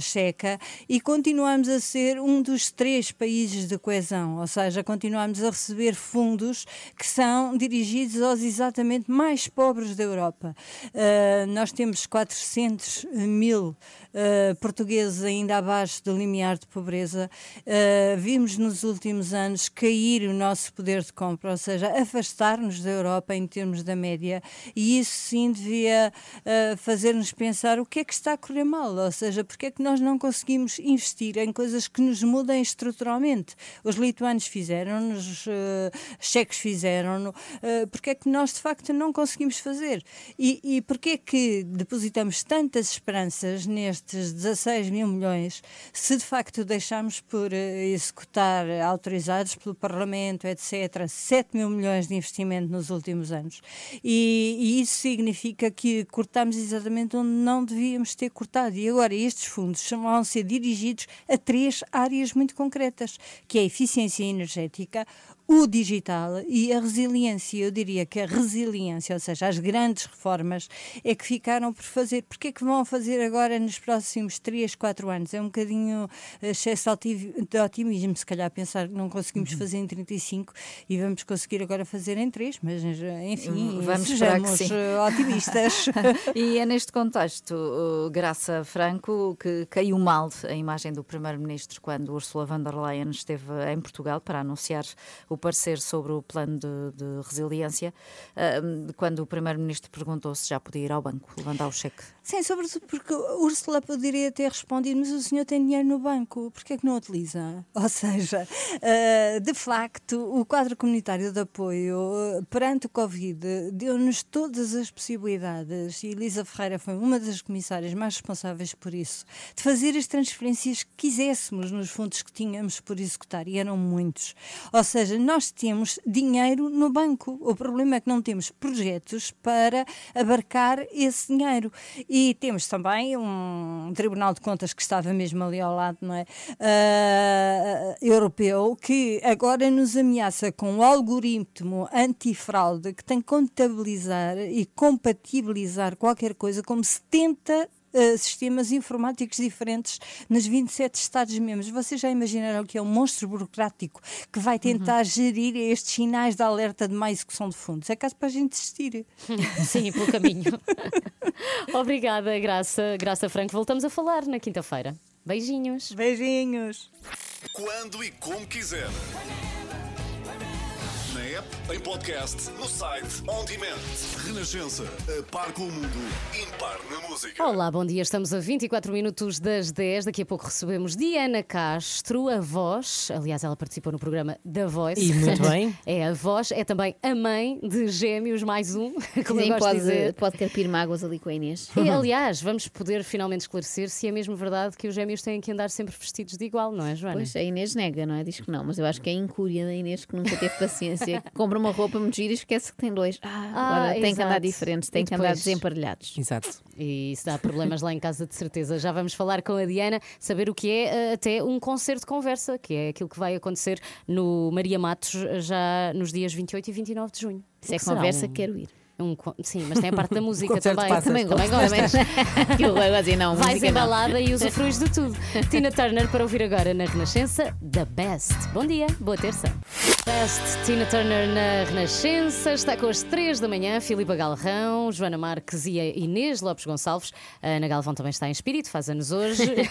Checa, e continuamos a ser um dos três países de coesão, ou seja, continuamos a receber fundos que são dirigidos aos exatamente mais pobres da Europa. Uh, nós temos 400 mil uh, portugueses ainda abaixo do limiar de pobreza. Uh, vimos nos últimos anos cair o nosso poder de compra, ou seja, afastar-nos da Europa em termos da média, e isso sim devia uh, fazer-nos pensar o que é que está a correr mal, ou seja, porque é que nós não conseguimos investir em coisas que nos mudem estruturalmente. Os lituanos fizeram, os checos fizeram, porque é que nós de facto não conseguimos fazer? E, e porque é que depositamos tantas esperanças nestes 16 mil milhões se de facto deixamos por uh, executar, autorizados pelo Parlamento, etc., 7 mil milhões de investimento nos últimos anos? E, e isso significa que cortamos exatamente onde não devíamos ter cortado. E agora estes fundos vão ser dirigidos a três áreas muito concretas, que é a eficiência energética, o digital e a resiliência. Eu diria que a resiliência, ou seja, as grandes reformas, é que ficaram por fazer. Porque é que vão fazer agora nos próximos 3, 4 anos? É um bocadinho excesso de otim- de otimismo, se calhar pensar que não conseguimos fazer em 35 e vamos conseguir agora fazer em 3, mas enfim, Vamos esperar que sejamos eh, otimistas. e é neste contexto, Graça Franco, que caiu mal a imagem do Primeiro-Ministro quando Ursula von der Leyen esteve em Portugal para anunciar o parecer sobre o plano de, de resiliência, quando o Primeiro-Ministro perguntou se já podia ir ao banco levantar o cheque. Sim, sobretudo porque Úrsula poderia ter respondido, mas o senhor tem dinheiro no banco, porquê é que não utiliza? Ou seja, eh, de facto, o quadro comunitário de apoio eh, perante o Covid deu-nos todas as possibilidades, e Elisa Ferreira foi uma das comissárias mais responsáveis por isso, de fazer as transferências que quiséssemos nos fundos que tínhamos por executar, e eram muitos. Ou seja, nós temos dinheiro no banco, o problema é que não temos projetos para abarcar esse dinheiro. E temos também um Tribunal de Contas que estava mesmo ali ao lado, não é? Ah, europeu, que agora nos ameaça com um algoritmo antifraude que tem que contabilizar e compatibilizar qualquer coisa como 70 Uh, sistemas informáticos diferentes nos 27 Estados-membros. Vocês já imaginaram que é um monstro burocrático que vai tentar gerir estes sinais de alerta de má execução de fundos? É caso para a gente desistir. Sim, pelo caminho. Obrigada, Graça, Graça Franco. Voltamos a falar na quinta-feira. Beijinhos. Beijinhos. Quando e como quiser. Na app, em podcast, no site, on demand. Renascença, a par com o mundo, impar na música. Olá, bom dia. Estamos a 24 minutos das 10. Daqui a pouco recebemos Diana Castro, a voz. Aliás, ela participou no programa da Voice. E muito bem. É a voz, é também a mãe de Gêmeos mais um, como eu Sim, pode, dizer. pode carpir mágoas ali com a Inês. E, aliás, vamos poder finalmente esclarecer se é mesmo verdade que os gêmeos têm que andar sempre vestidos de igual, não é, Joana? Pois, a Inês nega, não é? Diz que não, mas eu acho que é a incúria da Inês que nunca teve paciência com compra uma roupa muito gira e esquece que tem dois. Ah, Ah, agora tem que andar diferentes, tem E que andar depois? desemparelhados. Exato. E isso dá problemas lá em casa, de certeza. Já vamos falar com a Diana, saber o que é eh, até um concerto de conversa, que é aquilo que vai acontecer no Maria Matos já nos dias 28 e 29 de junho. Se é que será? conversa, Um- quero ir. Um con- sim, mas tem a parte da música Concerto também. passas. Também gosto. Também gosto. Que horror, assim, não, Vais música não. embalada e usufruis de tudo. Tina Turner para ouvir agora na Renascença, The Best. Bom dia, boa terça. Best, Tina Turner na Renascença, está com as 3 da manhã, Filipa Galrão, Joana Marques e a Inês Lopes Gonçalves. A Ana Galvão também está em espírito, faz anos hoje.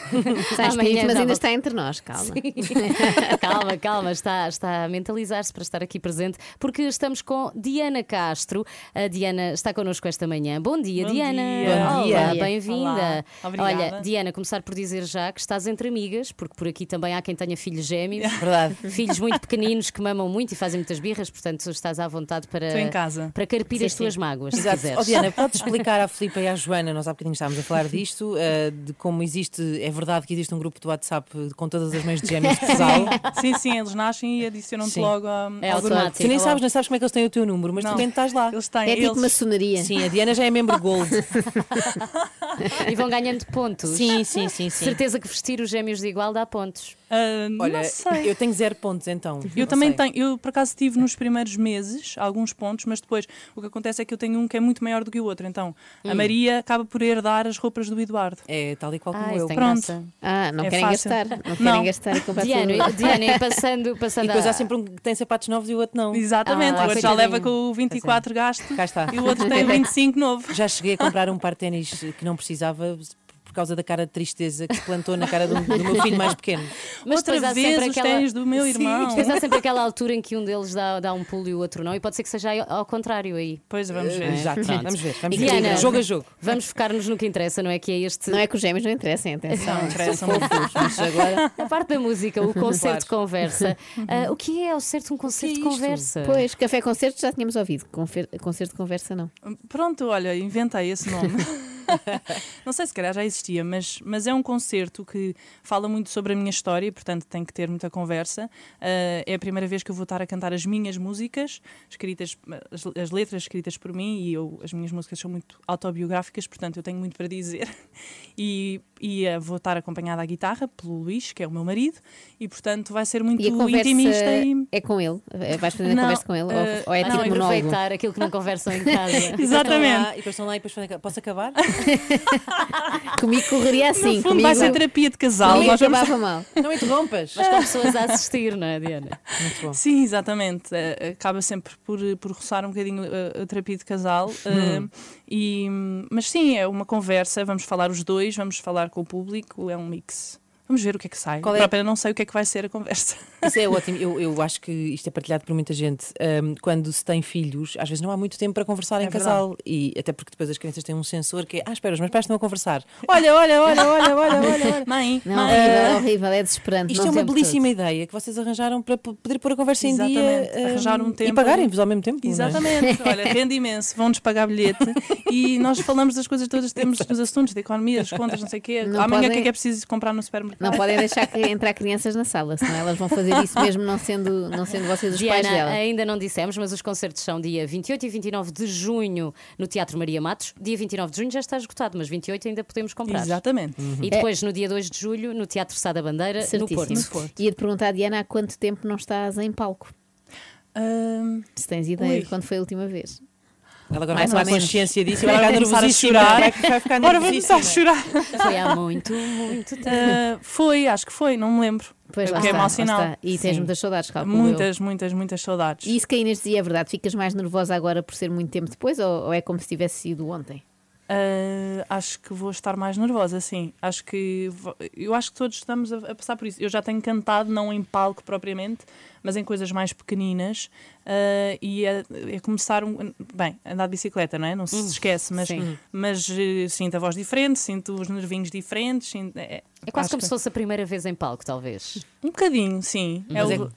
Está em espírito, mas ainda volta. está entre nós, calma. Calma, calma, está, está a mentalizar-se para estar aqui presente, porque estamos com Diana Castro. A Diana está connosco esta manhã. Bom dia, Bom Diana. dia. Olá, Bom dia. bem-vinda. Olha, Diana, começar por dizer já que estás entre amigas, porque por aqui também há quem tenha filhos gêmeos. Verdade. Filhos muito pequeninos que mamam muito e fazem muitas birras, portanto estás à vontade para, Estou em casa. para carpir Sim, as tuas sim. mágoas, se Exato. quiseres. Oh, Diana, podes explicar à Filipa e à Joana, nós há bocadinho estávamos a falar disto, eh, de como existe, é verdade que existe um grupo do WhatsApp com todas as mães de gêmeos de casal. Sim, sim, eles nascem e adicionam-te logo a, É ao automático. grupo. Tu nem sabes, nem sabes como é que eles têm o teu número, mas Não. de repente estás lá. Eles têm, É tipo eles- maçonaria. Sim, a Diana já é membro Gold. E vão ganhando pontos. Sim, sim, sim, sim. Certeza que vestir os gêmeos de igual dá pontos. Ah, Olha, não sei. eu tenho zero pontos então. Eu não também sei. tenho, eu por acaso tive nos primeiros meses alguns pontos, mas depois o que acontece é que eu tenho um que é muito maior do que o outro. Então a Hum. Maria acaba por herdar as roupas do Eduardo. É tal e qual como Ah, eu. Pronto. graça. Ah, não É querem fácil. gastar. Não querem Não. gastar e e passando, passando E depois a- há sempre um que tem sapatos novos e o outro não. Exatamente, Ah, o outro já leva com o 24 gasto Cá está. e o outro tem o 25 novo. Já cheguei a comprar um par de ténis que não precisava por causa da cara de tristeza que se plantou na cara do, do meu filho mais pequeno. Mas Outra vez sempre os aquela- ténis do meu Sim, irmão. Depois há sempre aquela altura em que um deles dá, dá um pulo e o outro não, e pode ser que seja ao contrário aí. Pois vamos ver. Exato, vamos ver. Vamos Diana, ver. Jogo a jogo. Vamos focar-nos no que interessa, não é? Que é este. Não é que os gêmeos não interessem, atenção. Não interessa São muito. fofos, mas agora. A parte da música, o concerto de Claro. conversa. Ah, o que é ao certo um concerto de é conversa? Pois, café-concerto já tínhamos ouvido. Confer- Concerto de conversa, não. Pronto, olha, inventei esse nome. não sei se calhar já existia, mas, mas é um concerto que fala muito sobre a minha história portanto, tem que ter muita conversa. Ah, é a primeira vez que eu vou estar a cantar as minhas músicas, escritas, as, as letras escritas por mim, e eu, as minhas músicas são muito autobiográficas, portanto, eu tenho muito para dizer. E, e vou estar acompanhada à guitarra pelo Luís, que é o meu marido, e, portanto, vai ser muito E a conversa intimista e. é com ele? Eh, Vais fazer a Não, conversa com ele? Ou- eh, ou, é não, tipo monólogo? Aproveitar aquilo que não conversam em casa. Exatamente. Estão lá, e depois estão lá e depois fazem- posso acabar? Comigo correria assim. No fundo, comigo, vai ser terapia de casal. comigo Nós vamos acabava mal. Não interrompas. Mas com pessoas a assistir, não é, Diana? Muito bom. Sim, exatamente. Eh, acaba sempre por, por roçar um bocadinho eh, a terapia de casal. eh, e, mas sim, é uma conversa. Vamos falar os dois, vamos falar com o público. É um mix. Vamos ver o que é que sai. Qual é- Eu própria não sei o que é que vai ser a conversa. Isso é ótimo. Eu, eu acho que isto é partilhado por muita gente. Ahm, quando se tem filhos, às vezes não há muito tempo para conversar em É casal. E até porque depois as crianças têm um sensor que é: ah, espera, os meus pais estão a conversar. Olha, olha, olha, olha, olha, olha. olha. Mãe, Não, mãe. é horrível, é desesperante. Isto não é uma belíssima ideia que vocês arranjaram para poder pôr a conversa em dia Exatamente. Arranjar um e tempo. pagarem-vos ao mesmo tempo. não é? Exatamente, olha, rende imenso, vão-nos pagar bilhete e nós falamos das coisas todas, temos dos assuntos, da economia, das contas, não sei o quê. Não Amanhã o que é podem- que é preciso comprar no supermercado? Não podem deixar que entrar crianças na sala, senão elas vão fazer isso mesmo não sendo, não sendo vocês os pais Diana, dela. ainda não dissemos, mas os concertos são dia 28 e 29 de junho no Teatro Maria Matos. Dia 29 de junho já está esgotado, mas 28 ainda podemos comprar. Exatamente. E depois, no dia 2 de julho, no Teatro Sá da Bandeira, no Certíssimo. Porto. Ia-te perguntar, Diana, há quanto tempo não estás em palco? Ahm, Se tens ideia Ui. de quando foi a última vez. Ela agora Mais vai tomar consciência disso e vai Agora começar a chorar. Vai, vai ficar Agora vai começar a chorar. Foi há muito, muito tempo. Ah, foi, acho que foi, não me lembro. Pois o lá que é está, mau lá sinal. está. E tens Sim. muitas saudades, calculo eu. Muitas, muitas, muitas saudades. E isso que a Inês dizia é verdade, ficas mais nervosa agora por ser muito tempo depois ou, ou é como se tivesse sido ontem? Ah, acho que vou estar mais nervosa, sim. Acho que eu acho que todos estamos a, a passar por isso. Eu já tenho cantado, não em palco propriamente, mas em coisas mais pequeninas. ah, e é, é começar um, bem, andar de bicicleta, não é? Não se Hum, esquece, mas, sim. mas eh, sinto a voz diferente, sinto os nervinhos diferentes. sinto- é, É quase acho como que- se fosse a primeira vez em palco, talvez. um bocadinho, sim. É Mas o-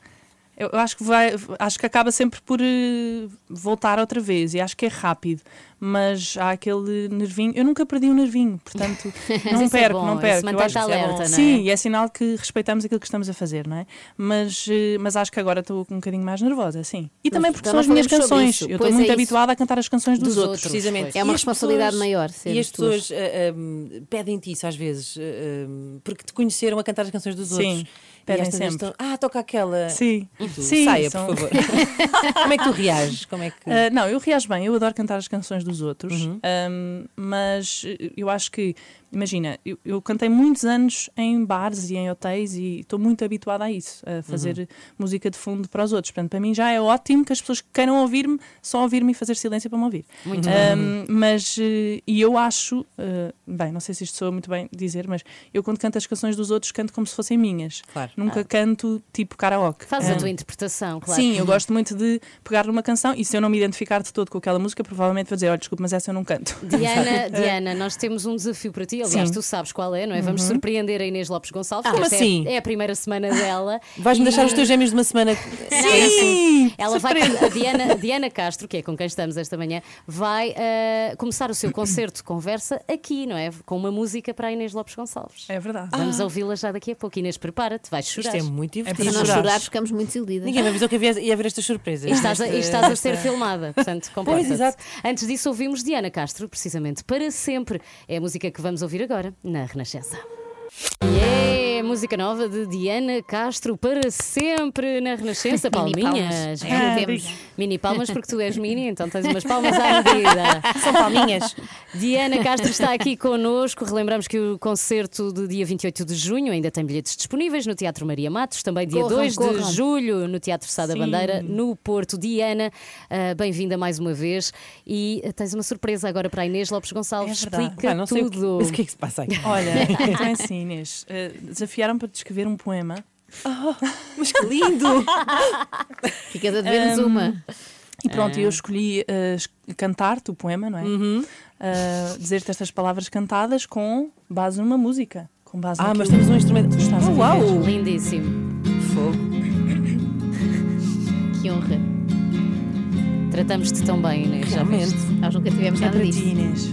Eu eu acho que vai, acho que acaba sempre por eh, voltar outra vez e acho que é rápido, mas há aquele nervinho. Eu nunca perdi um nervinho, portanto não isso é perco, bom, não isso perco. Eu acho que é bom. alerta, não é? Sim, e é sinal que respeitamos aquilo que estamos a fazer, não é? Mas, eh, mas acho que agora estou um bocadinho mais nervosa, sim. E também porque são as minhas canções. Eu estou é muito isso. habituada a cantar as canções dos, Dos outros. outros, Precisamente. É uma E responsabilidade pessoas- maior E as pessoas ah, ah, pedem-te isso às vezes, porque te conheceram a cantar as canções dos Sim, outros. Pedem sempre. estão, ah, toca aquela. Sim. Sim, saia, são- por favor. Como é que tu reages? Como é que... Ah, não, eu reajo bem, eu adoro cantar as canções dos outros, Uhum. Ahm, mas eu acho que, imagina, eu, eu cantei muitos anos em bares e em hotéis e estou muito habituada a isso, a fazer Uhum. música de fundo para os outros. Portanto, para mim já é ótimo que as pessoas que queiram ouvir-me só ouvir-me e fazer silêncio para me ouvir. Muito Ahm, Mas, eh, e eu acho, eh, bem, não sei se isto soa muito bem dizer, mas eu quando canto as canções dos outros canto como se fossem minhas. Claro. Nunca Ah. canto tipo karaoke. Fazes a tua interpretação, claro. Sim, eu gosto muito de pegar numa canção e se eu não me identificar de todo com aquela música, provavelmente vou dizer: olha, desculpe, mas essa eu não canto. Diana, Diana, nós temos um desafio para ti. Aliás, Sim. tu sabes qual é, não é? Vamos Uhum. surpreender a Inês Lopes Gonçalves. Ah, como esta assim? É, é a primeira semana dela. Vais-me E- deixar os teus gêmeos de uma semana. Não, é assim. Ela vai, a Diana, a Diana Castro, que é com quem estamos esta manhã, vai ah, começar o seu concerto de conversa aqui, não é? Com uma música para a Inês Lopes Gonçalves. É verdade. Vamos Ah. ouvi-la já daqui a pouco. Inês, prepara-te, vais chorar. Isto é muito Se divertido. não chorar, ficamos muito desiludidas. Ninguém me avisou que havia, ia haver estas surpresas. E estás, a, e estás a ser filmada, portanto, comporta-te. exato. Antes disso, ouvimos Diana Castro, precisamente, para sempre. É a música que vamos ouvir agora na Renascença. E é a música nova de Diana Castro para sempre na Renascença. Mini Palminhas. palmas. É, Mini-. Mini palmas porque tu és mini, então tens umas palmas à medida. São palminhas. Diana Castro está aqui connosco. Relembramos que o concerto do dia 28 de junho ainda tem bilhetes disponíveis no Teatro Maria Matos, também dia Corram, 2 corram. de julho no Teatro Sá da. Bandeira, no Porto. Diana, ah, bem-vinda mais uma vez. E ah, tens uma surpresa agora para a Inês Lopes Gonçalves. É. Explica Ah, não sei o que, tudo. o que é que se passa aí? Olha, então é assim, Inês, eh, desafiaram para te escrever um poema. Mas que lindo! Ficas a dever-nos Ahm, uma. E pronto, Ah. eu escolhi eh, es- cantar-te o poema, não é? Uhum. Ah, Dizer-te estas palavras cantadas com base numa música. Com base Ah, mas temos um instrumento. estás a Oh, uau! Lindíssimo. Fogo. Que honra. Tratamos-te tão bem, Inês. já Realmente. viste? Nós nunca tivemos É nada disso. ti, Inês.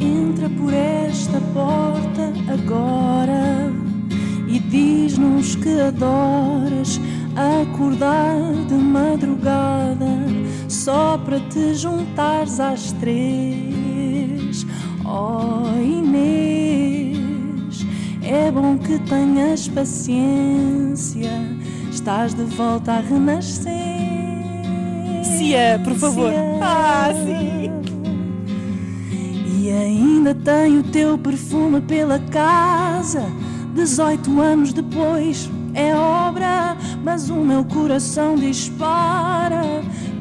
Entra por esta porta agora e diz-nos que adoras acordar de madrugada só para te juntares às três. Oh Inês, é bom que tenhas paciência, estás de volta à renascença. Cia, por favor. Ah, sim. E ainda tem o teu perfume pela casa. 18 anos depois é obra, mas o meu coração dispara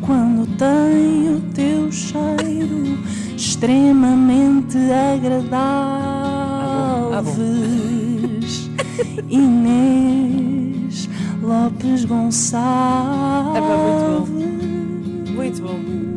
quando tem o teu cheiro extremamente agradável. Ah, bom. Inês Lopes Gonçalves. É muito Muito bom.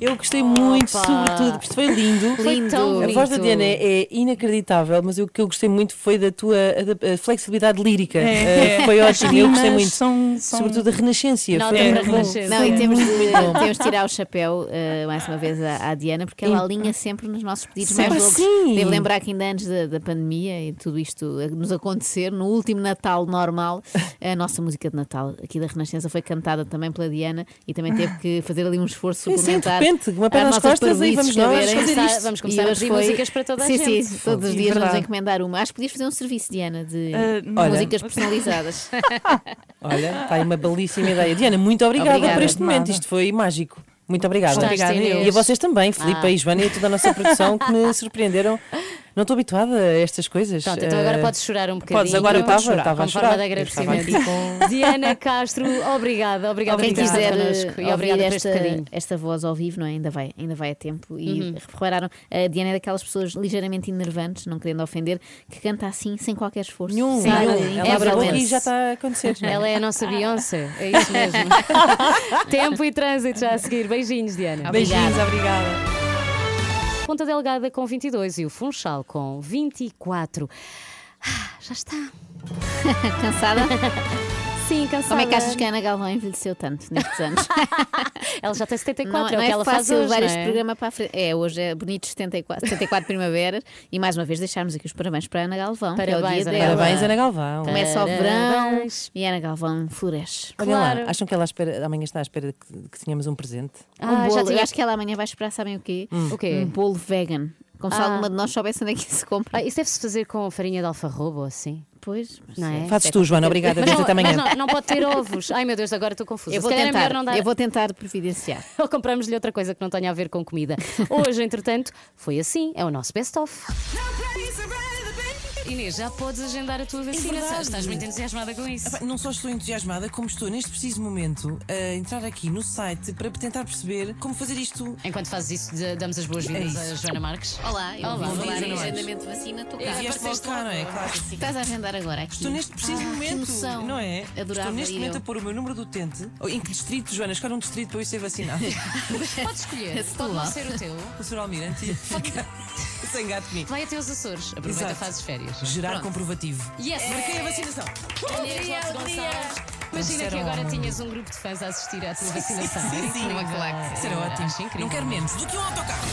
Eu gostei muito, sobretudo, porque isto foi lindo. Foi Lindo. tão A voz da. Diana é, é inacreditável, mas o que eu gostei muito foi da tua a- a flexibilidade lírica. É, Eh, foi ótimo, eu gostei muito. São, são... Sobretudo a Renascência. Nota foi bom. Renascença. Não, e temos de, temos de tirar o chapéu eh, mais uma vez à, à Diana, porque ela alinha sempre nos nossos pedidos Sempre mais loucos. assim. Devo lembrar que ainda antes da, da pandemia e tudo isto nos acontecer, no último Natal normal, a nossa música de Natal aqui da Renascença foi cantada também pela Diana e também teve que fazer ali um esforço suplementar. Repente, uma perna às nas nossas costas e vamos nós fazer isto. Vamos começar a pedir foi- músicas para toda a sim, gente. Sim, todos os dias vamos encomendar uma. Acho que podias fazer um serviço, Diana, de Olha. músicas personalizadas. Olha, está aí uma belíssima ideia. Diana, muito obrigada, Obrigada. por este Nada. momento. Isto foi mágico. Muito obrigada. Obrigada? E a vocês também, Filipe Ah. e Joana e toda a nossa produção que me surpreenderam. Não estou habituada a estas coisas. Pronto, então agora Eh, podes chorar um bocadinho. Podes, agora eu estava, chorar. estava a Como forma chorar. de agradecimento. Diana Castro, obrigada. Obrigada por estar connosco. eh, E ouvir obrigada por este esta, bocadinho. esta voz ao vivo, não é? ainda, vai, ainda vai a tempo. E Uhum. repararam, a Diana é daquelas pessoas ligeiramente enervantes, não querendo ofender, que canta assim sem qualquer esforço. Nenhum, Sim, nenhum. é Ela abre a boca incrivelmente. e já está a acontecer. Ela é a nossa Beyoncé, é isso mesmo. Tempo e trânsito já a seguir. Beijinhos, Diana. Beijinhos, obrigada. Ponta Delgada com 22 e o Funchal com 24. Ah, já está. Cansada? Sim, cansada. Como é que achas que a Ana Galvão envelheceu tanto nestes anos? ela já tem 74, não, é o não que é ela faz hoje, levar este é? programa para a frente. É, hoje é bonito 74, 74 primaveras e mais uma vez deixarmos aqui os parabéns para a Ana Galvão. é Parabéns, dia Ana dela. Parabéns, Ana Galvão. Começa o verão e a Ana Galvão floresce. Olha lá, acham que ela espera, amanhã está à espera que, que tenhamos um presente? um Ah, já bolo. tinha- Eu acho que ela amanhã vai esperar, sabem o quê? O quê? Um bolo vegan. Como se Ah. alguma de nós soubesse onde é que isso se compra. Ah, isso deve-se fazer com farinha de alfarrobo ou assim. Pois, mas Não é? Fazes tu, Joana, obrigada. Mas Vês não, até amanhã. mas não, não pode ter ovos. Ai meu Deus, agora estou confusa. Eu vou, calhar é tentar, melhor não dar. eu vou tentar providenciar. Ou compramos-lhe outra coisa que não tenha a ver com comida. Hoje, entretanto, foi assim. É o nosso best-of. Inês, já podes agendar a tua vacinação. verdade. Estás muito entusiasmada com isso. Não só estou entusiasmada, como estou neste preciso momento a entrar aqui no site para tentar perceber como fazer isto. Enquanto fazes isso, damos as boas-vindas É a. Joana Marques. Olá, eu Olá, vou bom falar dia, em agendamento de vacina, estou cá. Vieste logo cá, não é? Claro. Estás a agendar agora aqui. Estou neste preciso Ah, que momento, não é? Adorava Estou neste momento eu. a pôr o meu número do utente. Em que distrito, Joana? Escolhe um distrito para eu ser vacinado. Podes escolher. Pode não ser o teu. O Sr. Almirante. Sem gato comigo. Vai até os Açores. Aproveita, Exato. fazes férias. Gerar Pronto. comprovativo. Yes, Marquei a vacinação. Inês Lopes Gonçalves. Imagina que agora ontem. tinhas um grupo de fãs a assistir à tua vacinação. Sim, Era sim, incrível. claro. Era ótimo. Não quero menos do que um autocarro.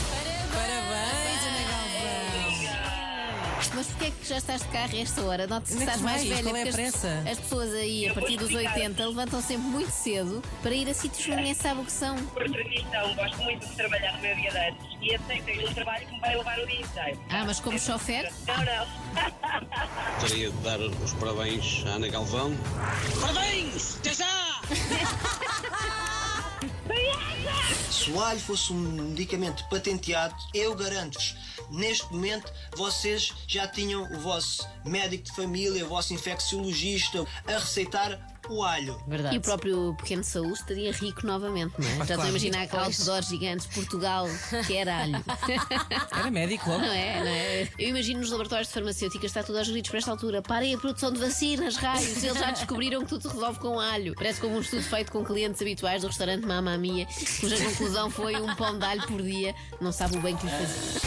É que já estás de carro a esta hora? Note-se que Onde é que estás mais vais? velha. Qual é a porque as- pressa? As, pessoas aí, a partir dos 80, levantam sempre muito cedo para ir a sítios que ninguém sabe o que são. Por tradição, gosto muito de trabalhar no meu dia de anos e aceitei um trabalho que me vai levar o dia inteiro. Ah, mas como chofer? Não, não. Gostaria de dar os parabéns à Ana Galvão. Parabéns! Até já! Se o alho fosse um medicamento patenteado, eu garanto-vos, neste momento vocês já tinham o vosso médico de família, o vosso infecciologista a receitar o alho. E o próprio Pequeno Saúde estaria rico novamente, não é? Já estou a imaginar aqueles outdoors gigantes, Portugal, que era alho. Era médico logo. Não é, não é? Eu imagino nos laboratórios de farmacêuticas está tudo aos gritos para esta altura. Parem a produção de vacinas, raios. Eles já descobriram que tudo se resolve com alho. Parece como um estudo feito com clientes habituais do restaurante Mamma Mia, cuja conclusão foi um pão de alho por dia. Não sabe o bem que lhe fazia.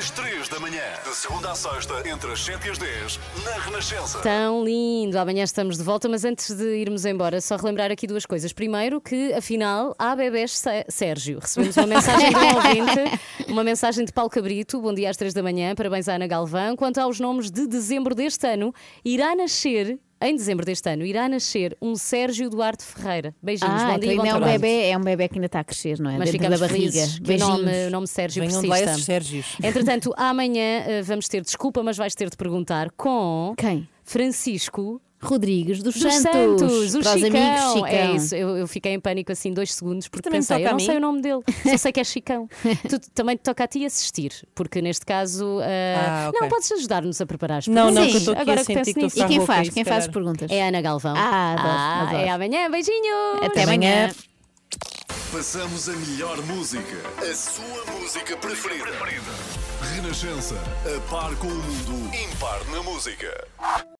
Às 3 da manhã, de segunda à sexta, entre as 7 e as 10, na Renascença. Tão lindo! Amanhã estamos de volta, mas antes de irmos embora, só relembrar aqui duas coisas. Primeiro, que afinal há bebés Sé- Sérgio. Recebemos uma mensagem de um ouvinte, uma mensagem de Paulo Cabrito. Bom dia às 3 da manhã, parabéns à Ana Galvão. Quanto aos nomes de dezembro deste ano, irá nascer. Em dezembro deste ano irá nascer um Sérgio Duarte Ferreira. Beijinhos, Ah, bom então dia e bom ainda é um bebê, é um bebê que ainda está a crescer, não é? Mas Dentro ficamos da barriga. que o Beijinhos. nome, o nome Sérgio Venham persista. Sérgios. Entretanto, amanhã eh, vamos ter, desculpa, mas vais ter de perguntar com Quem? Francisco Rodrigues dos, dos Santos. Santos, o para os Chicão. amigos Chicão. É isso, eu, eu fiquei em pânico assim dois segundos porque Também pensei, eu não sei o nome dele, só sei que é Chicão. tu, também te toca a ti assistir, porque neste caso ah, Ah, ok. não podes ajudar-nos a preparar as Não, não, perguntas. que eu estou aqui Agora a que penso que nisso. E quem faz? Quem faz as perguntas? É a Ana Galvão. Ah, adoro, adoro. É amanhã, beijinhos! Até amanhã. Passamos a melhor música, a sua música preferida. Renascença, a par com o mundo, impar na música.